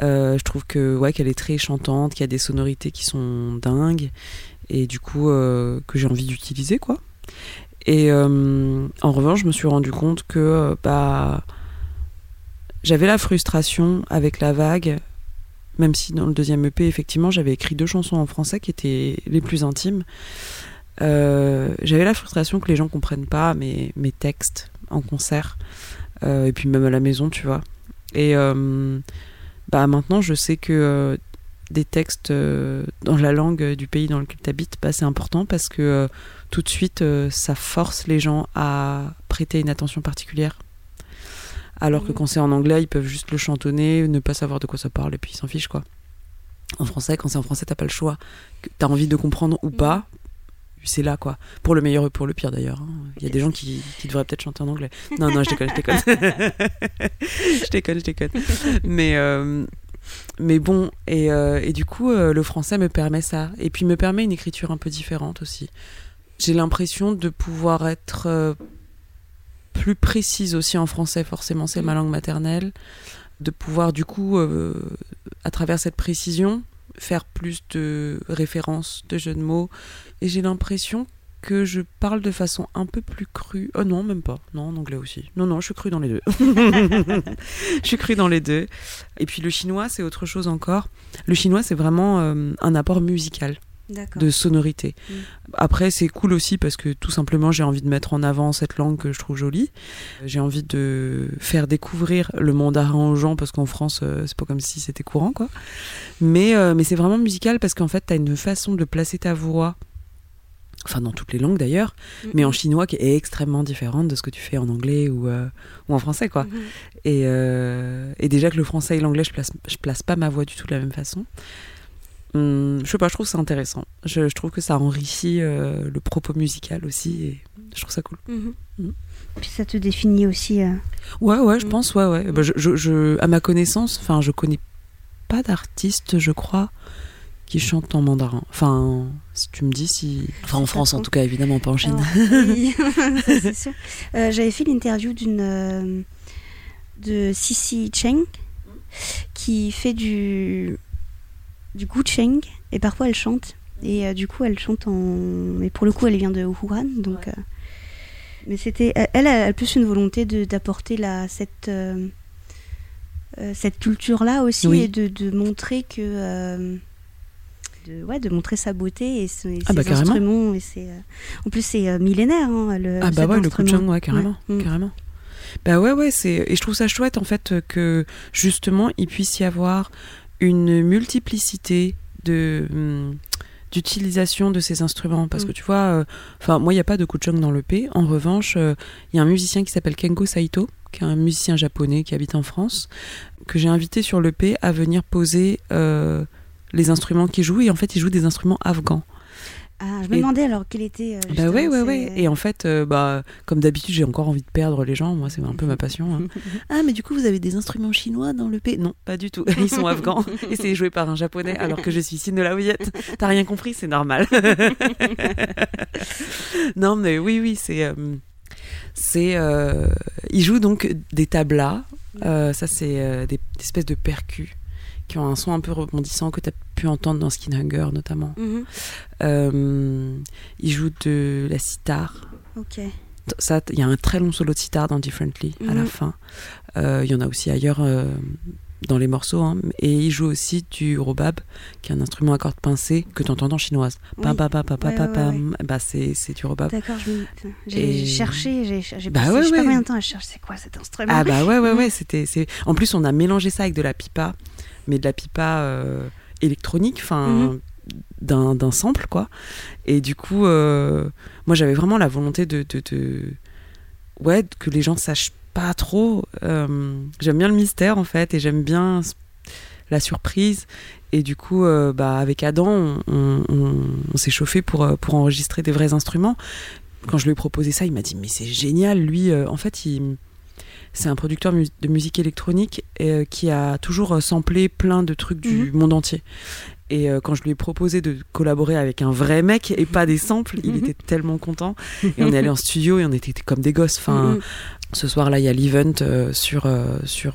Euh, je trouve que ouais qu'elle est très chantante qu'il y a des sonorités qui sont dingues et du coup euh, que j'ai envie d'utiliser quoi. Et en revanche je me suis rendu compte que bah j'avais la frustration avec la vague même si dans le deuxième EP effectivement j'avais écrit deux chansons en français qui étaient les plus intimes. J'avais la frustration que les gens comprennent pas mes, textes en concert et puis même à la maison tu vois. Et euh, bah maintenant je sais que euh, des textes euh, dans la langue du pays dans lequel tu habites bah, c'est important parce que euh, tout de suite euh, ça force les gens à prêter une attention particulière. Alors que
Mhm.
quand c'est en anglais ils peuvent juste le chantonner ne pas savoir de quoi ça parle et puis ils s'en fichent quoi. En français quand c'est en français t'as pas le choix. T'as envie de comprendre ou pas c'est là quoi. Pour le meilleur et pour le pire d'ailleurs hein. il y a des gens qui, qui devraient peut-être chanter en anglais. Non non je déconne je déconne. Je déconne je déconne. Mais euh, mais bon et, euh, et du coup euh, le français me permet ça. Et puis me permet une écriture un peu différente aussi. J'ai l'impression de pouvoir être plus précise aussi en français forcément c'est ma langue maternelle. De pouvoir du coup à travers cette précision faire plus de références de jeux de mots et j'ai l'impression que je parle de façon un peu plus crue. Oh non, même pas. Non, en anglais aussi. Non, non, je suis crue dans les deux. je suis crue dans les deux. Et puis le chinois, c'est autre chose encore. Le chinois, c'est vraiment euh, un apport musical. De sonorité.
Mm.
Après, c'est cool aussi parce que tout simplement, j'ai envie de mettre en avant cette langue que je trouve jolie. J'ai envie de faire découvrir le mandarin aux gens parce qu'en France, euh, c'est pas comme si c'était courant, quoi. Mais, euh, mais c'est vraiment musical parce qu'en fait, t'as une façon de placer ta voix. Enfin, dans toutes les langues d'ailleurs, mais en chinois qui est extrêmement différente de ce que tu fais en anglais ou, euh, ou en français, quoi.
Mhm.
Et, euh, et déjà que le français et l'anglais, je place, je place pas ma voix du tout de la même façon. Hum, je sais pas, je trouve ça intéressant. Je, je trouve que ça enrichit euh, le propos musical aussi et je trouve ça cool.
Mhm.
Mm.
Puis ça te définit aussi. euh,
Ouais, ouais, je
Mm.
pense, ouais, ouais. Bah, je, je, je- à ma connaissance, enfin, je connais pas d'artiste, je crois, qui chante en mandarin. Enfin, si tu me dis si. Enfin, en France, en tout cas, évidemment, pas en Chine.
Alors, oui, c'est sûr. Euh, J'avais fait l'interview d'une euh, de Sissi Cheng qui fait du du Gucheng et parfois elle chante et euh, du coup elle chante en mais pour le coup elle vient de Wuhan donc euh, mais c'était elle a plus une volonté de d'apporter la cette cette culture là aussi
Oui.
et de, de montrer que euh, de, ouais, de montrer sa beauté et ses,
Ah bah,
ses instruments et ses, euh, en plus c'est euh, millénaire hein, le,
Ah bah ouais, le kuchang, ouais, carrément,
Ouais. Mm.
carrément. Bah ouais, ouais, c'est et je trouve ça chouette en fait que justement il puisse y avoir une multiplicité de hum, d'utilisation de ces instruments parce
Mm.
que tu vois, euh, enfin moi il y a pas de kuchang dans le P. En revanche, euh, il y a un musicien qui s'appelle Kengo Saito, qui est un musicien japonais qui habite en France, que j'ai invité sur le P à venir poser euh, les instruments qu'il joue et en fait il joue des instruments afghans.
Ah, je me
Et-
demandais alors quel était euh,
Bah ouais,
justement,
ouais, ouais. Et en fait, euh, bah, comme d'habitude, j'ai encore envie de perdre les gens. Moi, c'est un peu ma passion. hein. Ah, mais du coup, vous avez des instruments chinois dans le P Non, pas du tout. Ils sont afghans et c'est joué par un japonais alors que je suis Sine de la Houillette. T'as rien compris, c'est normal. non, mais oui, oui, c'est. euh, c'est euh, il joue donc des tablas. Euh, ça, c'est euh, des, des espèces de percus qui ont un son un peu rebondissant que tu as pu entendre dans Skin Hunger notamment.
Mhm.
Euh, il joue de la sitar.
Ok.
Ça, il y a un très long solo de sitar dans Differently à la
Mhm.
fin. Euh, Il y en a aussi ailleurs euh, dans les morceaux. hein. Et il joue aussi du robab, qui est un instrument à cordes pincées que tu entends en chinoise. Pam,
Oui.
pam, pam, pam,
Ouais,
pam,
ouais,
pam. Bah, c'est du robab.
D'accord, j'ai
Et-
cherché, j'ai
Bah
passé
ouais,
je sais pas
ouais.
combien de temps à chercher c'est quoi cet instrument?
Ah bah ouais, ouais, ouais. C'était. En plus, on a mélangé ça avec de la pipa, mais de la pipa euh, électronique, enfin,
Mhm.
d'un, d'un sample, quoi. Et du coup, euh, moi, j'avais vraiment la volonté de, de, de- Ouais, que les gens sachent pas trop. Euh, j'aime bien le mystère, en fait, et j'aime bien la surprise. Et du coup, euh, bah, avec Adam, on, on- on- on s'est chauffé pour, pour enregistrer des vrais instruments. Quand je lui ai proposé ça, il m'a dit Mais c'est génial, lui, euh, en fait, il c'est un producteur mu- de musique électronique euh, qui a toujours euh, samplé plein de trucs du monde entier. Et euh, quand je lui ai proposé de collaborer avec un vrai mec et pas des samples, il
Mhm.
était tellement content. Et on est allé en studio et on était comme des gosses. Enfin,
Mhm.
ce soir-là, il y a l'event euh, sur euh, sur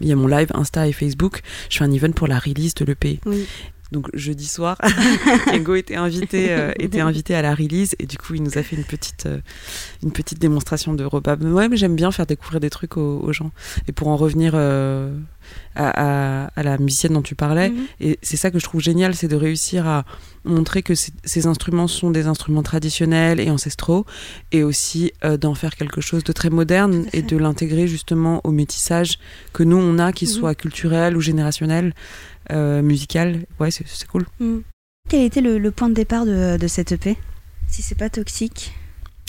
il y a mon live Insta et Facebook. Je fais un event pour la release de l'EP.
Oui.
Donc jeudi soir, Kengo était invité, euh, était invité à la release et du coup il nous a fait une petite, euh, une petite démonstration de robab. Ouais, mais j'aime bien faire découvrir des trucs aux, aux gens. Et pour en revenir euh, à, à- à la musicienne dont tu parlais,
Mhm.
et c'est ça que je trouve génial, c'est de réussir à montrer que ces- instruments sont des instruments traditionnels et ancestraux, et aussi d'en faire quelque chose de très moderne et de l'intégrer justement au métissage que nous on a, qu'il
Mhm.
soit culturel ou générationnel, euh, musical. Ouais, c'est cool.
Mhm. Quel était le, le point de départ de, de cette EP Si c'est pas toxique.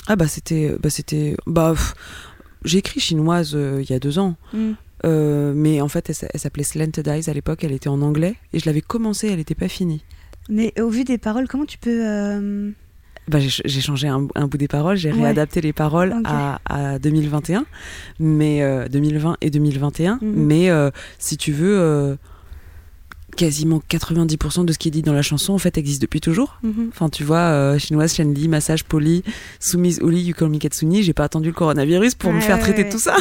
Ah bah c'était, bah c'était, bah j'ai écrit chinoise euh, il y a deux ans.
Mhm.
Euh, mais en fait, elle, s'appelait Slanted Eyes à l'époque, elle était en anglais, et je l'avais commencée, elle n'était pas finie.
Mais au vu des paroles, comment tu peux euh,
Bah, j'ai changé un, un bout des paroles, j'ai
Ouais.
réadapté les paroles à, à 2021, mais euh, 2020 et 2021.
Mhm.
Mais si tu veux, quasiment 90% de ce qui est dit dans la chanson en fait existe depuis toujours.
mhm.
Enfin, tu vois, euh, chinoise, Shenli, massage poli, soumise Oli, Yukomi Katsuni, j'ai pas attendu le coronavirus pour me faire traiter
ouais.
tout ça.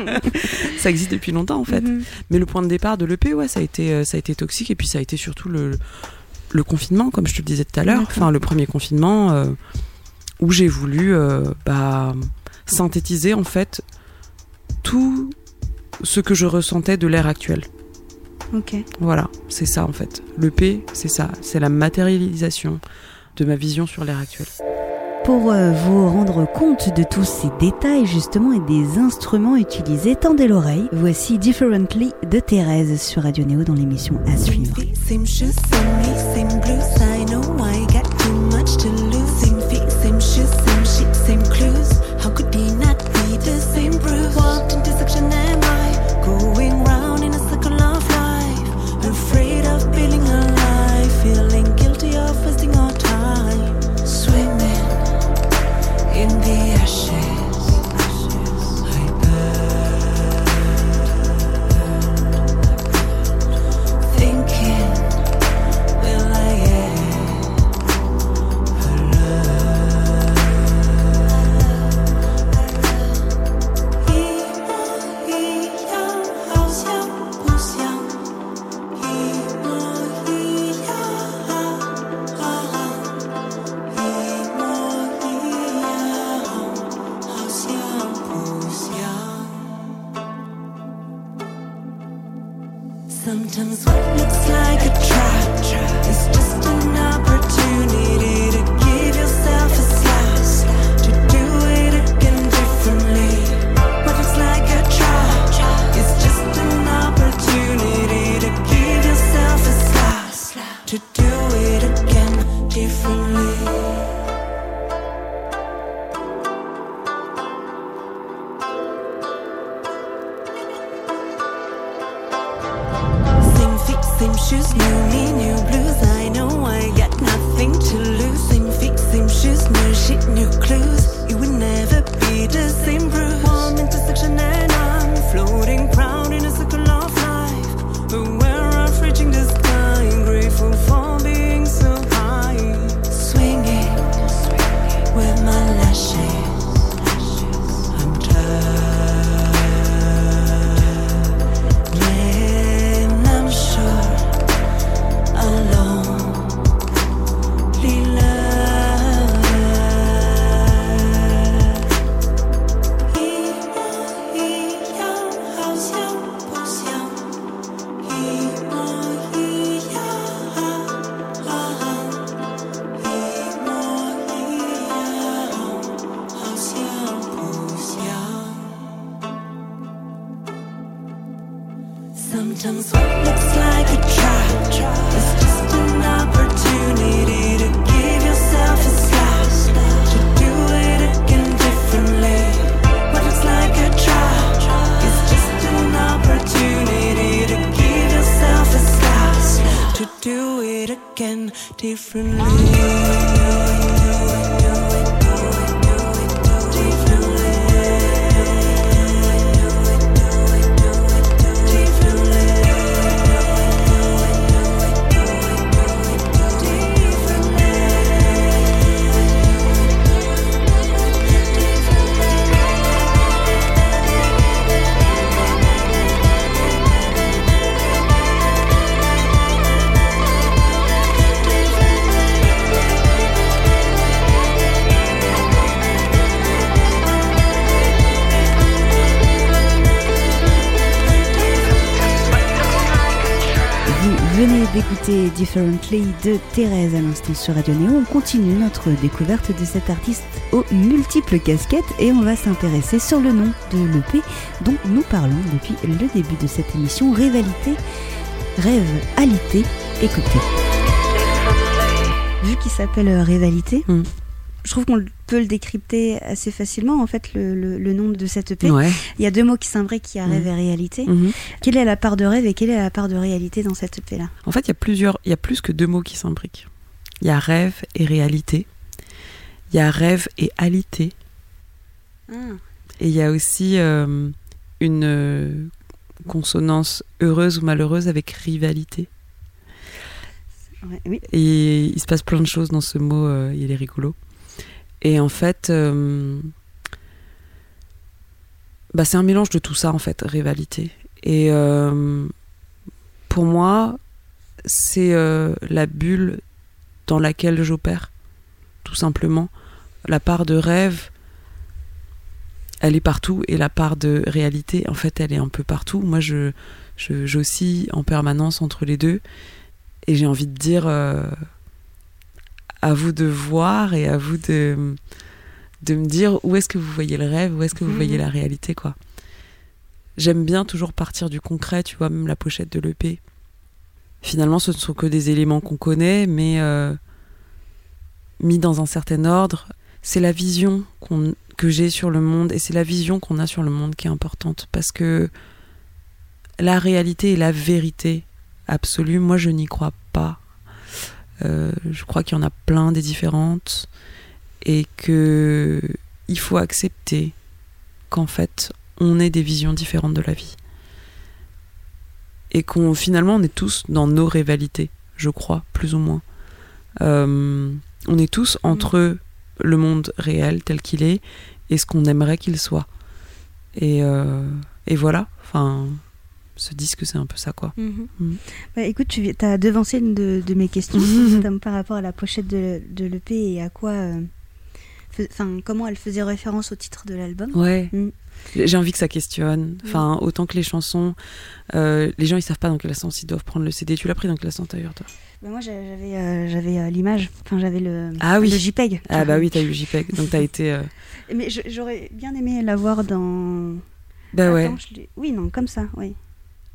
ça existe depuis longtemps en fait.
Mhm.
Mais le point de départ de l'EP, ouais, ça a été, euh, ça a été toxique et puis ça a été surtout le, le confinement, comme je te le disais tout à l'heure. Enfin, le premier confinement euh, où j'ai voulu euh, bah, synthétiser en fait tout ce que je ressentais de l'ère actuelle.
Ok.
Voilà, c'est ça en fait. Le P, c'est ça, c'est la matérialisation de ma vision sur l'ère actuelle.
Pour euh, vous rendre compte de tous ces détails justement et des instruments utilisés, tendez l'oreille. Voici Differently de Thérèse sur Radio Néo dans l'émission à suivre.
Differently
de Thérèse à l'instant sur Radio Néo. On continue notre découverte de cet artiste aux multiples casquettes et on va s'intéresser sur le nom de l'EP dont nous parlons depuis le début de cette émission. Rivalité, rêve, alité, écoutez. Vu qu'il s'appelle euh, Rivalité,
Mm.
Je trouve qu'on peut le décrypter assez facilement en fait le, le- le nom de cette EP.
Ouais.
Il y a deux mots qui s'imbriquent, y a rêve et réalité.
Mhm.
Quelle est la part de rêve et quelle est la part de réalité dans cette EP là?
En fait, il y a plusieurs, il y a plus que deux mots qui s'imbriquent. Il y a rêve et réalité. Il y a rêve et alité. Et il y a aussi euh, une euh, consonance heureuse ou malheureuse avec rivalité.
Ouais, oui.
Et il se passe plein de choses dans ce mot, euh, il est rigolo. Et en fait, euh, bah, c'est un mélange de tout ça, en fait, rivalité. Et euh, pour moi, c'est euh, la bulle dans laquelle j'opère, tout simplement. La part de rêve, elle est partout et la part de réalité, en fait, elle est un peu partout. Moi, je, je j'oscille en permanence entre les deux et j'ai envie de dire à vous de voir et à vous de de me dire où est-ce que vous voyez le rêve, où est-ce que vous
Mhm.
voyez la réalité, quoi. J'aime bien toujours partir du concret, tu vois, même la pochette de l'EP. Finalement, ce ne sont que des éléments qu'on connaît, mais euh, mis dans un certain ordre. C'est la vision qu'on- que j'ai sur le monde et c'est la vision qu'on a sur le monde qui est importante parce que la réalité et la vérité absolue, moi je n'y crois pas. Euh, je crois qu'il y en a plein des différentes et que il faut accepter qu'en fait on ait des visions différentes de la vie et qu'on finalement on est tous dans nos rivalités, je crois plus ou moins. Euh, on est tous entre le monde réel tel qu'il est et ce qu'on aimerait qu'il soit. Et, euh, et voilà, enfin, ce disque c'est un peu ça quoi. Mhm.
Bah, écoute, tu as devancé une de, de mes questions notamment par rapport à la pochette de, de l'EP et à quoi. euh, Enfin, comment elle faisait référence au titre de l'album?
Ouais.
Mm.
J'ai envie que ça questionne. Enfin, autant que les chansons, euh, les gens ils savent pas dans quel sens ils doivent prendre le CD. Tu l'as pris dans quel sens d'ailleurs toi?
Bah, moi, j'a- j'avais euh, j'avais euh, l'image, enfin, j'avais le,
Ah oui.
le JPEG.
Ah bah oui, t'as eu le JPEG, donc t'as été. euh,
Mais j'aurais bien aimé l'avoir dans.
Bah ouais,
Attends, oui, non, comme ça, oui.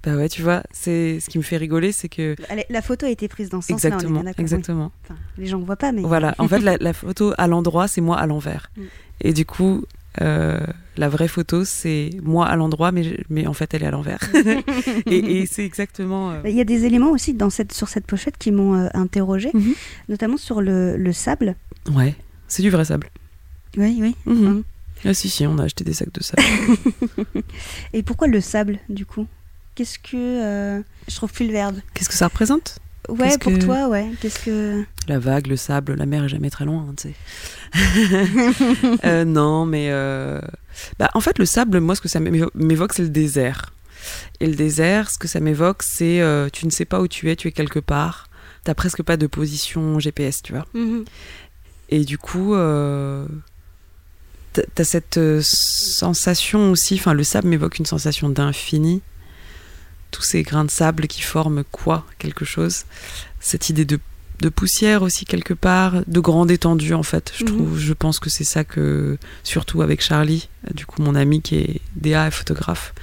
Bah ouais, tu vois, c'est ce qui me fait rigoler, c'est que
La photo a été prise dans ce sens-là. on est
exactement,
oui.
exactement.
Enfin, les gens ne voient pas, mais.
Voilà, en fait, la, la photo à l'endroit, c'est moi à l'envers.
Mm.
Et du coup, euh, la vraie photo, c'est moi à l'endroit, mais, je- mais en fait, elle est à l'envers. et et c'est exactement. euh,
Il y a des éléments aussi dans cette, sur cette pochette qui m'ont euh, interrogé,
Mhm.
notamment sur le, le sable.
Ouais, c'est du vrai sable.
Oui, oui.
Mhm.
Mhm.
Ah si, si, on a acheté des sacs de sable.
Et pourquoi le sable, du coup? Qu'est-ce que. euh, Je trouve plus le verbe.
Qu'est-ce que ça représente?
Ouais, pour
que-
toi, ouais. Qu'est-ce que.
La vague, le sable, la mer est jamais très loin, hein, tu sais. Euh, non, mais euh, bah, en fait, le sable, moi, ce que ça m'évo- m'évoque, c'est le désert. Et le désert, ce que ça m'évoque, c'est euh, tu ne sais pas où tu es, tu es quelque part. T'as presque pas de position GPS, tu vois.
Mhm.
Et du coup, t'as- cette sensation aussi. Enfin, le sable m'évoque une sensation d'infini. Tous ces grains de sable qui forment quoi Quelque chose. Cette idée de, de poussière aussi quelque part, de grande étendue en fait. Je
Mhm.
trouve, je pense que c'est ça que, surtout avec Charlie, du coup mon ami qui est DA et photographe,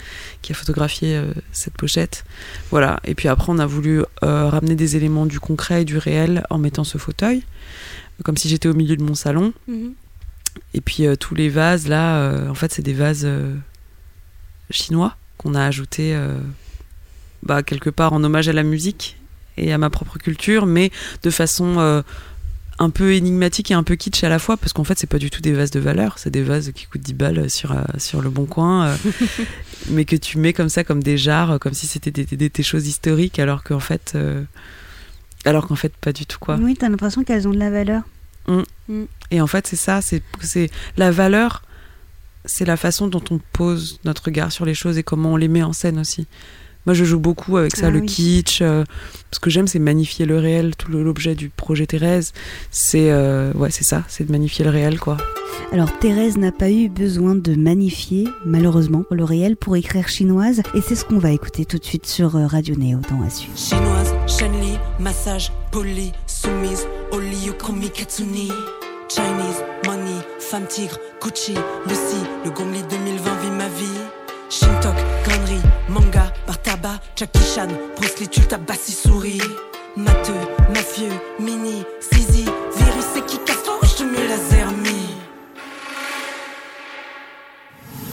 qui a photographié euh, cette pochette. Voilà. Et puis après, on a voulu euh, ramener des éléments du concret et du réel en mettant ce fauteuil, comme si j'étais au milieu de mon salon.
Mhm.
Et puis euh, tous les vases là, en fait, c'est des vases chinois qu'on a ajoutés bah, quelque part en hommage à la musique et à ma propre culture, mais de façon euh, un peu énigmatique et un peu kitsch à la fois, parce qu'en fait, c'est pas du tout des vases de valeur, c'est des vases qui coûtent 10 balles sur, euh, sur le bon coin, euh, mais que tu mets comme ça, comme des jarres, comme si c'était des, des- des choses historiques, alors qu'en fait. alors qu'en fait, pas du tout, quoi.
Oui, t'as l'impression qu'elles ont de la valeur.
Et en fait, c'est ça, c'est c'est la valeur, c'est la façon dont on pose notre regard sur les choses et comment on les met en scène aussi. Moi, je joue beaucoup avec ça,
Ah
le
oui.
kitsch. euh, ce que j'aime, c'est magnifier le réel. Tout l'objet du projet Thérèse, c'est euh, ouais, c'est ça, c'est de magnifier le réel, quoi.
Alors Thérèse n'a pas eu besoin de magnifier, malheureusement, le réel pour écrire chinoise, et c'est ce qu'on va écouter tout de suite sur euh, Radio Néo dans à suivre.
Chinoise, Shenli, massage, poli, soumise, Oli, Yukomi, Katsuni. Chinese, money, femme tigre, Gucci, Lucy, le Gongli 2020 vit ma vie. Shintok, connerie, manga, par tabac, Jackie Chan, Bruce Lee, tu tabassis, souris. Matheux, mafieux, mini, Sisi, virus, c'est qui casse rouge de mieux laser, mi.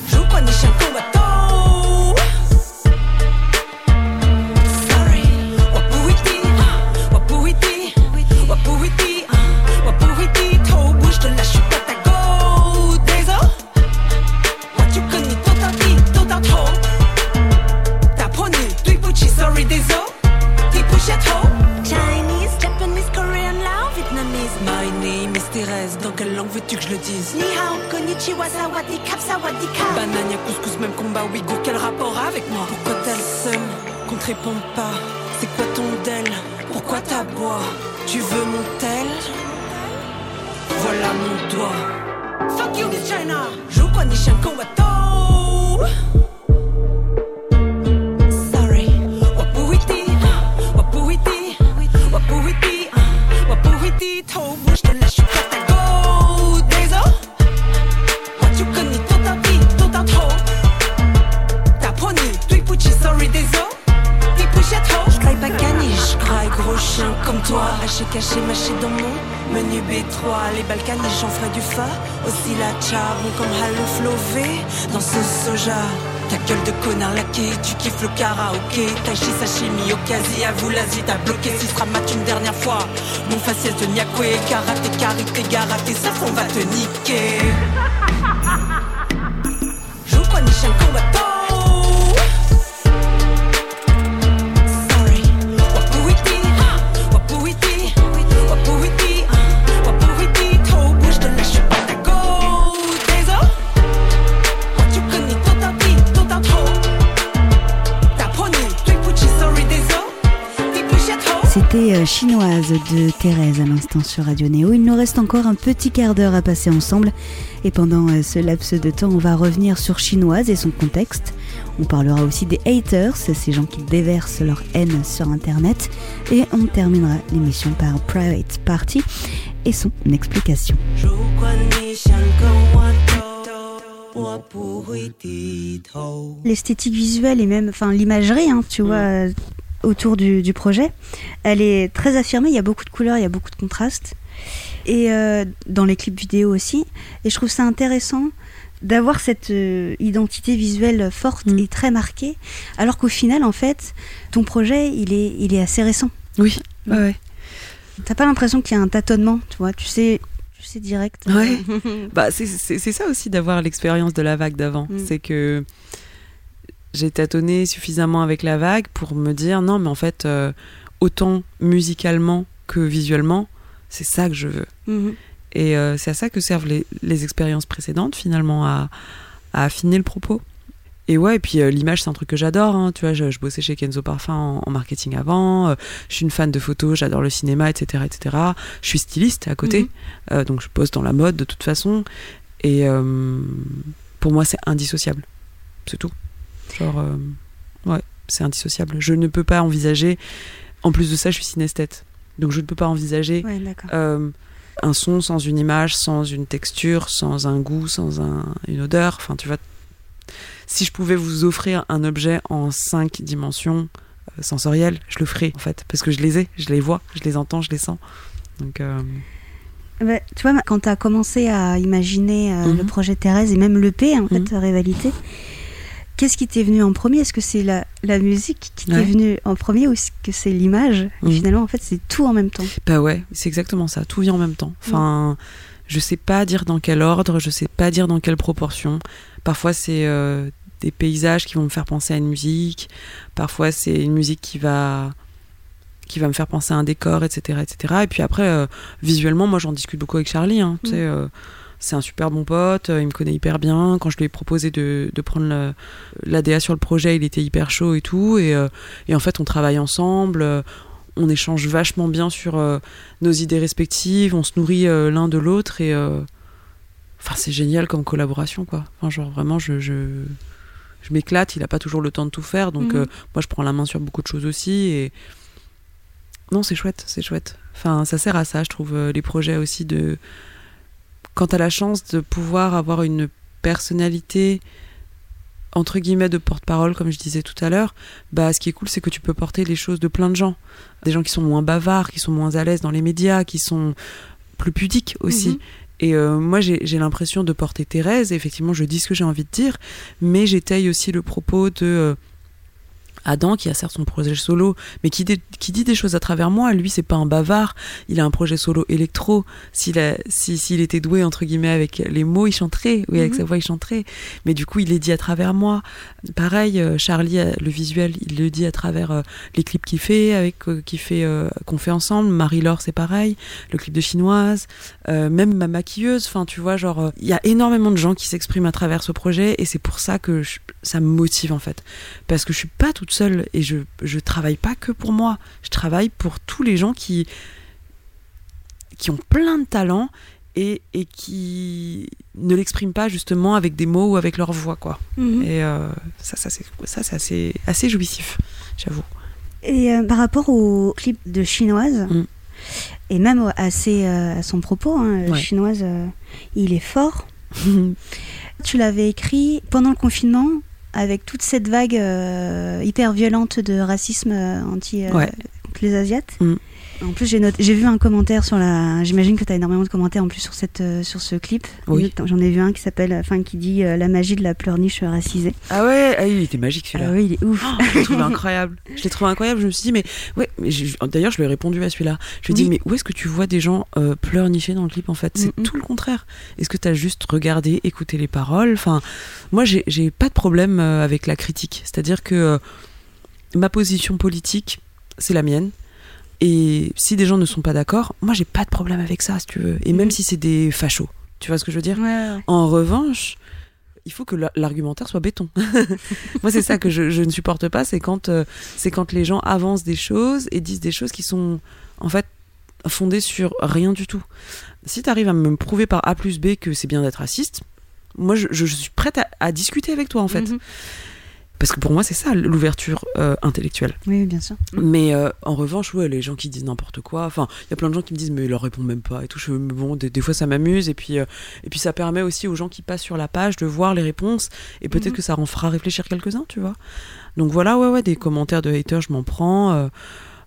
Joue pas ni chien combattant. Sorry. Wapuiti, wapuiti, wapuiti, ah, wapuiti, toe bouge de la chute T'es push at home. Chinese, Japanese, Korean, Lao, Vietnamese. My name is Thérèse, dans quelle langue veux-tu que je le dise? Ni hao, konnichiwa, sawadee, sawadee, Banania, couscous, même combat, ouïghour, quel rapport avec moi? Pourquoi t'as le seum, qu'on te réponde pas? C'est quoi ton del? Pourquoi t'aboies? Tu veux mon tel? Voilà mon doigt. Fuck Fuck you, Miss China. 如果你想跟我斗 Le karaoké. Taichi sashimi, vous l'Asie, t'as bloqué. Si sera mat une dernière fois. Mon faciès de Nyakwe, karaté, karité, garaté, ça on va te niquer.
chinoise de Thérèse à l'instant sur Radio Néo. Il nous reste encore un petit quart d'heure à passer ensemble et pendant euh, ce laps de temps, on va revenir sur chinoise et son contexte. On parlera aussi des haters, ces gens qui déversent leur haine sur Internet et on terminera l'émission par Private Party et son explication. L'esthétique visuelle et même, enfin l'imagerie, hein, tu mm. vois, autour du, du projet, elle est très affirmée. Il y a beaucoup de couleurs, il y a beaucoup de contrastes. Et euh, dans les clips vidéo aussi. Et je trouve ça intéressant d'avoir cette euh, identité visuelle forte
Mm.
et très marquée, alors qu'au final, en fait, ton projet, il est, il est assez récent.
Oui, ouais, ouais.
T'as pas l'impression qu'il y a un tâtonnement, tu vois, tu sais, tu sais direct.
Ouais. Bah, c'est ça aussi d'avoir l'expérience de la vague d'avant.
Mm.
C'est que j'ai tâtonné suffisamment avec la vague pour me dire non, mais en fait, euh, autant musicalement que visuellement, c'est ça que je veux.
Mhm.
Et euh, c'est à ça que servent les, les expériences précédentes, finalement, à, à affiner le propos. Et ouais, et puis euh, l'image, c'est un truc que j'adore. hein. Tu vois, je, je bossais chez Kenzo Parfum en, en marketing avant. euh, je suis une fan de photos, j'adore le cinéma, etc., etc. Je suis styliste à côté,
Mhm.
euh, donc je bosse dans la mode de toute façon. Et pour moi, c'est indissociable. C'est tout. Genre, euh, ouais, c'est indissociable. Je ne peux pas envisager. En plus de ça, je suis synesthète. Donc je ne peux pas envisager
Ouais,
euh, un son sans une image, sans une texture, sans un goût, sans un- une odeur. Enfin, tu vois. Si je pouvais vous offrir un objet en cinq dimensions euh, sensorielles, je le ferais en fait, parce que je les ai, je les vois, je les entends, je les sens. Donc, euh,
Bah, tu vois, quand tu as commencé à imaginer euh,
Mhm.
le projet Thérèse et même l'EP, en
Mhm.
fait, Rivalité, qu'est-ce qui t'est venu en premier? Est-ce que c'est la, la musique qui t'est
Ouais.
venue en premier ou est-ce que c'est l'image?
Mhm.
Finalement, en fait, c'est tout en même temps.
bah ouais, c'est exactement ça. Tout vient en même temps. Enfin, je sais pas dire dans quel ordre, je sais pas dire dans quelle proportion. Parfois, c'est euh, des paysages qui vont me faire penser à une musique. Parfois, c'est une musique qui va qui va me faire penser à un décor, etc., etc. Et puis après, euh, visuellement, moi, j'en discute beaucoup avec Charlie. hein. Tu
Mm.
sais, euh, c'est un super bon pote, euh, il me connaît hyper bien. Quand je lui ai proposé de, de prendre le- l'ADA sur le projet, il était hyper chaud et tout. Et, euh, et en fait, on travaille ensemble. euh, on échange vachement bien sur euh, nos idées respectives, on se nourrit euh, l'un de l'autre et euh, enfin c'est génial comme collaboration quoi. Enfin genre vraiment je je, je m'éclate, il a pas toujours le temps de tout faire donc
Mhm.
moi je prends la main sur beaucoup de choses aussi et non c'est chouette, c'est chouette. Enfin ça sert à ça je trouve les projets aussi de quand t'as la chance de pouvoir avoir une personnalité entre guillemets de porte-parole comme je disais tout à l'heure bah ce qui est cool c'est que tu peux porter les choses de plein de gens. Des gens qui sont moins bavards qui sont moins à l'aise dans les médias qui sont plus pudiques aussi.
Mhm.
et euh, moi j'ai j'ai l'impression de porter Thérèse. Et effectivement je dis ce que j'ai envie de dire mais j'étaye aussi le propos de euh, Adam qui a certes son projet solo mais qui, dit des choses à travers moi. Lui c'est pas un bavard. Il a un projet solo électro. S'il a si s'il était doué entre guillemets avec les mots il chanterait. Oui avec
Mhm.
sa voix il chanterait. Mais du coup il les dit à travers moi. Pareil euh, Charlie euh, le visuel il le dit à travers euh, les clips qu'il fait avec euh, qu'il fait qu'on fait ensemble. Marie-Laure c'est pareil. Le clip de chinoise. Même ma maquilleuse. Enfin tu vois genre il y a énormément de gens qui s'expriment à travers ce projet. Et c'est pour ça que je- ça me motive en fait. Parce que je suis pas toute seule et je je travaille pas que pour moi je travaille pour tous les gens qui qui ont plein de talents et, et qui ne l'expriment pas justement avec des mots ou avec leur voix quoi.
Mhm.
Et euh, ça, ça c'est assez, assez jouissif, j'avoue.
Et euh, par rapport au clip de Chinoise,
Mm.
et même à, ses, euh, à son propos, hein,
Ouais.
Chinoise, euh, il est fort. Tu l'avais écrit pendant le confinement, avec toute cette vague euh, hyper violente de racisme euh, anti euh,
Ouais.
contre les Asiates.
Mm.
En plus, j'ai vu un commentaire sur la. J'imagine que tu as énormément de commentaires en plus sur, cette, euh, sur ce clip.
Oui.
J'en ai vu un qui s'appelle, enfin, qui dit euh, la magie de la pleurniche racisée.
Ah ouais, ah, il était magique celui-là.
Ah oui, il est ouf.
Oh, je l'ai trouvé incroyable. Je l'ai trouvé incroyable. Je me suis dit, mais ouais, mais d'ailleurs, je lui ai répondu à celui-là. Je lui ai dit, mais où est-ce que tu vois des gens euh, pleurnicher dans le clip en fait? C'est tout le contraire. Est-ce que tu as juste regardé, écouté les paroles? Enfin, moi, j'ai pas de problème avec la critique. C'est-à-dire que ma position politique, c'est la mienne. Et si des gens ne sont pas d'accord, moi, j'ai pas de problème avec ça, si tu veux. Et même
Mhm.
si c'est des fachos. Tu vois ce que je veux dire?
Ouais, ouais.
en revanche, il faut que la- l'argumentaire soit béton. Moi, c'est ça que je, je ne supporte pas, c'est quand, euh, c'est quand les gens avancent des choses et disent des choses qui sont en fait fondées sur rien du tout. Si tu arrives à me prouver par A plus B que c'est bien d'être raciste, moi, je, je suis prête à, à discuter avec toi en fait.
Mhm.
Parce que pour moi, c'est ça l'ouverture euh, intellectuelle.
Oui, bien sûr.
Mais euh, en revanche, ouais, les gens qui disent n'importe quoi, enfin, il y a plein de gens qui me disent mais ils leur répondent même pas et tout. Je, fais, mais bon, des, des fois ça m'amuse et puis euh, et puis ça permet aussi aux gens qui passent sur la page de voir les réponses et peut-être
Mhm.
que ça en fera réfléchir quelques-uns, tu vois. Donc voilà, ouais, ouais, des commentaires de haters, je m'en prends.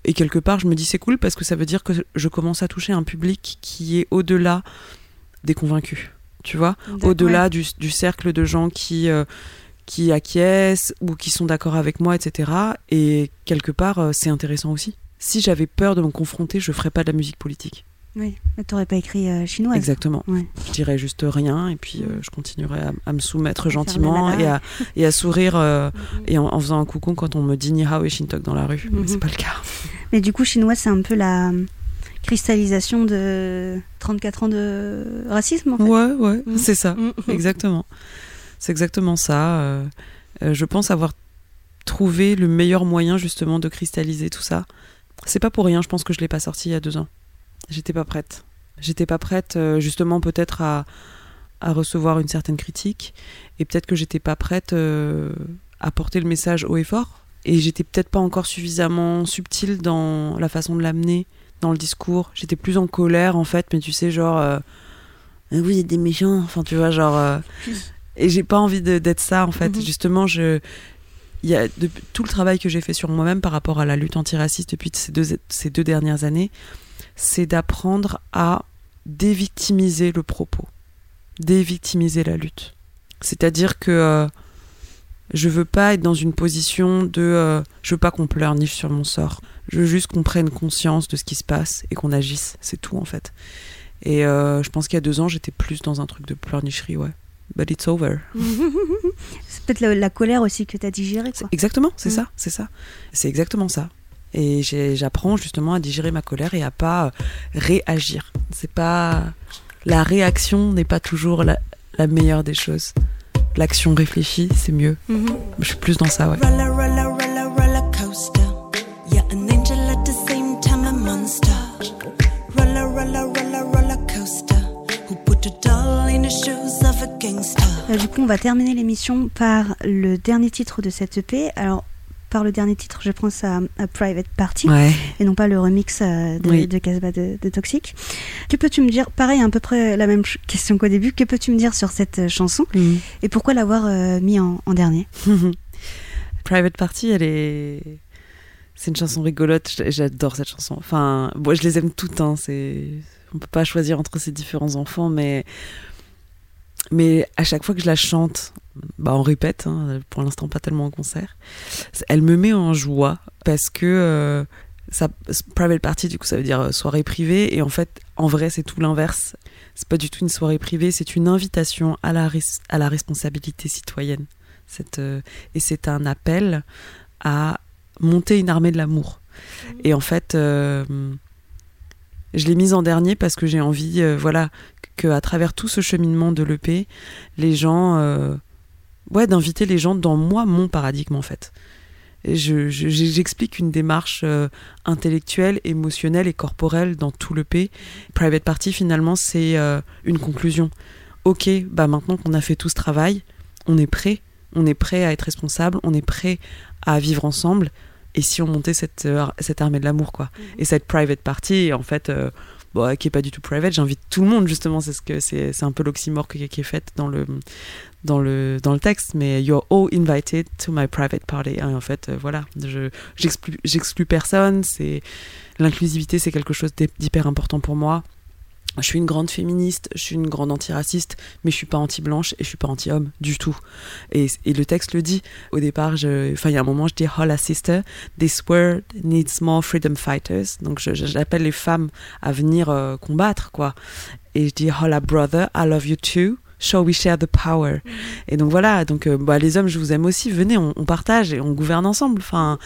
et quelque part, je me dis c'est cool parce que ça veut dire que je commence à toucher un public qui est au-delà des convaincus, tu vois au-delà du, du cercle de gens qui, qui acquiescent ou qui sont d'accord avec moi, etc. Et quelque part, euh, c'est intéressant aussi. Si j'avais peur de me confronter, je ferais pas de la musique politique.
Oui, mais t'aurais pas écrit euh, chinoise.
Exactement.
Ouais.
Je dirais juste rien et puis euh, je continuerai à, à me soumettre gentiment et à, et à sourire euh,
Mhm.
et en, en faisant un coucou quand on me dit ni hao et shintok dans la rue.
Mhm.
Mais c'est pas le cas.
Mais du coup, chinoise, c'est un peu la cristallisation de 34 ans de racisme, en fait.
Ouais, ouais,
Mhm.
c'est ça.
Mhm.
Exactement. C'est exactement ça. euh, euh, je pense avoir trouvé le meilleur moyen justement de cristalliser tout ça. C'est pas pour rien, je pense que je l'ai pas sorti il y a deux ans. J'étais pas prête. J'étais pas prête euh, justement peut-être à, à recevoir une certaine critique et peut-être que j'étais pas prête à porter le message haut et fort et j'étais peut-être pas encore suffisamment subtile dans la façon de l'amener dans le discours. J'étais plus en colère en fait, mais tu sais genre Ah oui, des méchants, enfin tu vois genre et j'ai pas envie d'être ça en fait.
Mhm.
Justement, je il y a tout le travail que j'ai fait sur moi-même par rapport à la lutte antiraciste depuis ces deux, ces deux dernières années, c'est d'apprendre à dévictimiser le propos, dévictimiser la lutte. C'est-à-dire que euh, je veux pas être dans une position de euh, je veux pas qu'on pleurniche sur mon sort. Je veux juste qu'on prenne conscience de ce qui se passe et qu'on agisse. C'est tout en fait. Et euh, je pense qu'il y a deux ans, j'étais plus dans un truc de pleurnicherie, ouais. But it's over.
c'est peut-être la, la colère aussi que t'as digérée, quoi.
Exactement, c'est
Mm.
ça, c'est ça. C'est exactement ça. Et j'apprends justement à digérer ma colère et à pas euh, réagir. C'est pas la réaction n'est pas toujours la, la meilleure des choses. L'action réfléchie, c'est mieux.
Mhm.
Je suis plus dans ça, ouais.
Roller, roller, roller, roller coaster. Yeah, an angel at the same time a monster. Roller, roller, roller, roller coaster. Who put a doll in the shoes?
Euh, du coup, on va terminer l'émission par le dernier titre de cette EP. Alors, par le dernier titre, je pense à, à Private Party
Ouais.
et non pas le remix euh, de,
Oui.
de Casbah de, de Toxic. Que peux-tu me dire Pareil, à peu près la même question qu'au début. Que peux-tu me dire sur cette euh, chanson
Mm.
et pourquoi l'avoir euh, mis en, en dernier?
Private Party, elle est. C'est une chanson rigolote, j'adore cette chanson. Enfin, moi je les aime toutes, hein. c'est... on peut pas choisir entre ces différents enfants, mais... mais à chaque fois que je la chante, bah on répète, hein, pour l'instant pas tellement en concert, elle me met en joie parce que euh, ça, Private Party, du coup, ça veut dire euh, soirée privée, et en fait, en vrai, c'est tout l'inverse. C'est pas du tout une soirée privée, c'est une invitation à la, à la responsabilité citoyenne. Cette, euh, et c'est un appel à monter une armée de l'amour. Et en fait, euh, je l'ai mise en dernier parce que j'ai envie, euh, voilà, que à travers tout ce cheminement de l'EP, les gens, euh, ouais, d'inviter les gens dans moi, mon paradigme en fait. je- je- j'explique une démarche euh, intellectuelle, émotionnelle et corporelle dans tout le P. Private Party, finalement, c'est euh, une conclusion. Ok, bah maintenant qu'on a fait tout ce travail, on est prêt. On est prêt à être responsable, on est prêt à vivre ensemble. Et si on montait cette, cette armée de l'amour, quoi. Et cette private party, en fait, qui est pas du tout private, j'invite tout le monde, justement. C'est ce que c'est, un peu l'oxymore qui, est fait dans le, dans le, dans le texte. Mais you're all invited to my private party. Et en fait, euh, voilà, je, j'exclus, personne. C'est, l'inclusivité, c'est quelque chose d'hy- d'hyper important pour moi. Je suis une grande féministe, je suis une grande antiraciste, mais je suis pas anti-blanche et je suis pas anti-homme du tout. Et, et le texte le dit. Au départ, enfin, il y a un moment, je dis Hola sister, this world needs more freedom fighters. Donc, j'appelle les femmes à venir euh, combattre, quoi. Et je dis Hola brother, I love you too. Shall we share the power? Et donc voilà, donc euh, bah, les hommes, je vous aime aussi. Venez, on, on partage et on gouverne ensemble. Enfin,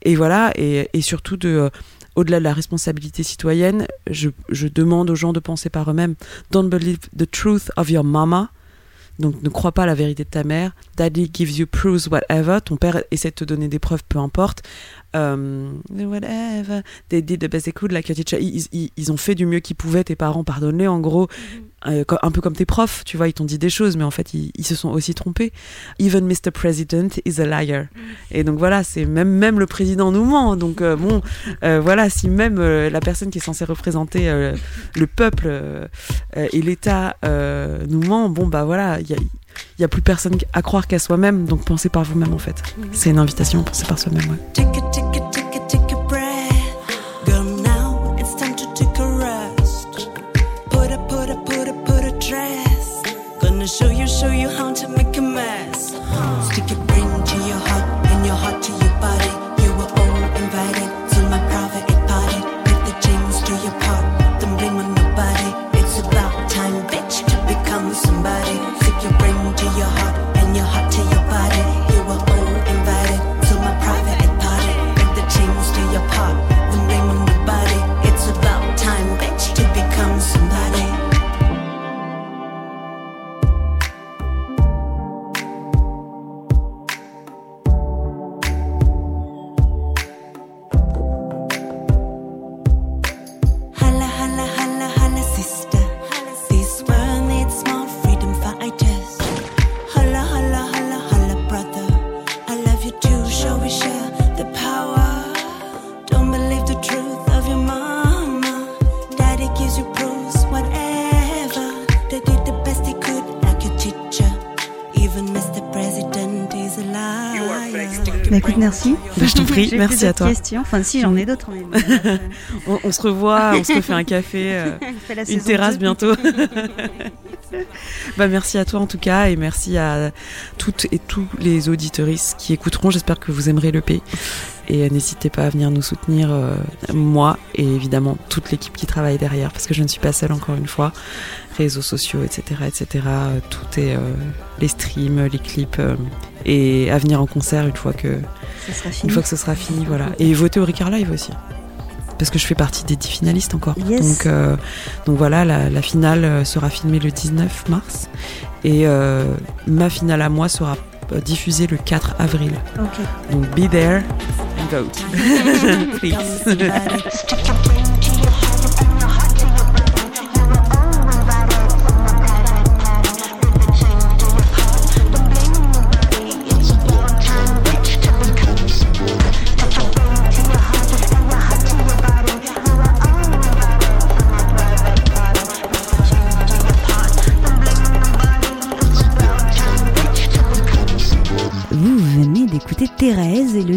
et voilà, et, et surtout de euh, au-delà de la responsabilité citoyenne, je, je demande aux gens de penser par eux-mêmes. Don't believe the truth of your mama. Donc ne crois pas à la vérité de ta mère. Daddy gives you proofs, whatever. Ton père essaie de te donner des preuves, peu importe. Euh, whatever. They did the best they could, like your teacher. Ils, ils- ils ont fait du mieux qu'ils pouvaient, tes parents, pardonne-les, en gros. Euh, co- un peu comme tes profs, tu vois, ils t'ont dit des choses, mais en fait, ils, ils se sont aussi trompés. Even Mr. President is a liar. Et donc voilà, c'est même, même le président nous ment. Donc euh, bon, euh, voilà, si même euh, la personne qui est censée représenter euh, le peuple euh, euh, et l'État euh, nous ment, bon bah voilà, il y a, il y a plus personne à croire qu'à soi-même. Donc pensez par vous-même en fait. C'est une invitation, pensez par soi-même. Ouais.
Show you, how
merci.
Bah, je t'en prie, merci à toi.
questions. Enfin, si, j'en ai d'autres. mais
On, on se revoit, on se refait un café. euh, une terrasse bientôt. bah merci à toi en tout cas et merci à toutes et tous les auditeuristes qui écouteront. J'espère que vous aimerez le P et euh, n'hésitez pas à venir nous soutenir euh, moi et évidemment toute l'équipe qui travaille derrière parce que je ne suis pas seule encore une fois. Réseaux sociaux, etc., etc. Tout est euh, les streams, les clips et à venir en concert une fois que une fois que ce sera fini, voilà. Et voter au Ricard Live aussi. Parce que je fais partie des 10 finalistes encore.
Yes.
Donc, euh, donc voilà, la, la finale euh, sera filmée le 19 mars. Et euh, ma finale à moi sera diffusée le 4 avril. Donc be there and vote. Please.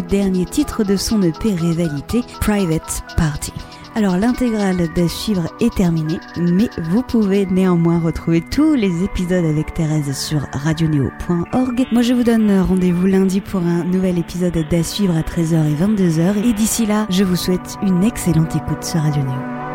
dernier titre de son EP Rivalité, Private Party. Alors l'intégrale de suivre est terminée, mais vous pouvez néanmoins retrouver tous les épisodes avec Thérèse sur radioneo.org. Moi je vous donne rendez-vous lundi pour un nouvel épisode d'à suivre à 13h et 22h. Et d'ici là, je vous souhaite une excellente écoute sur Radio Néo.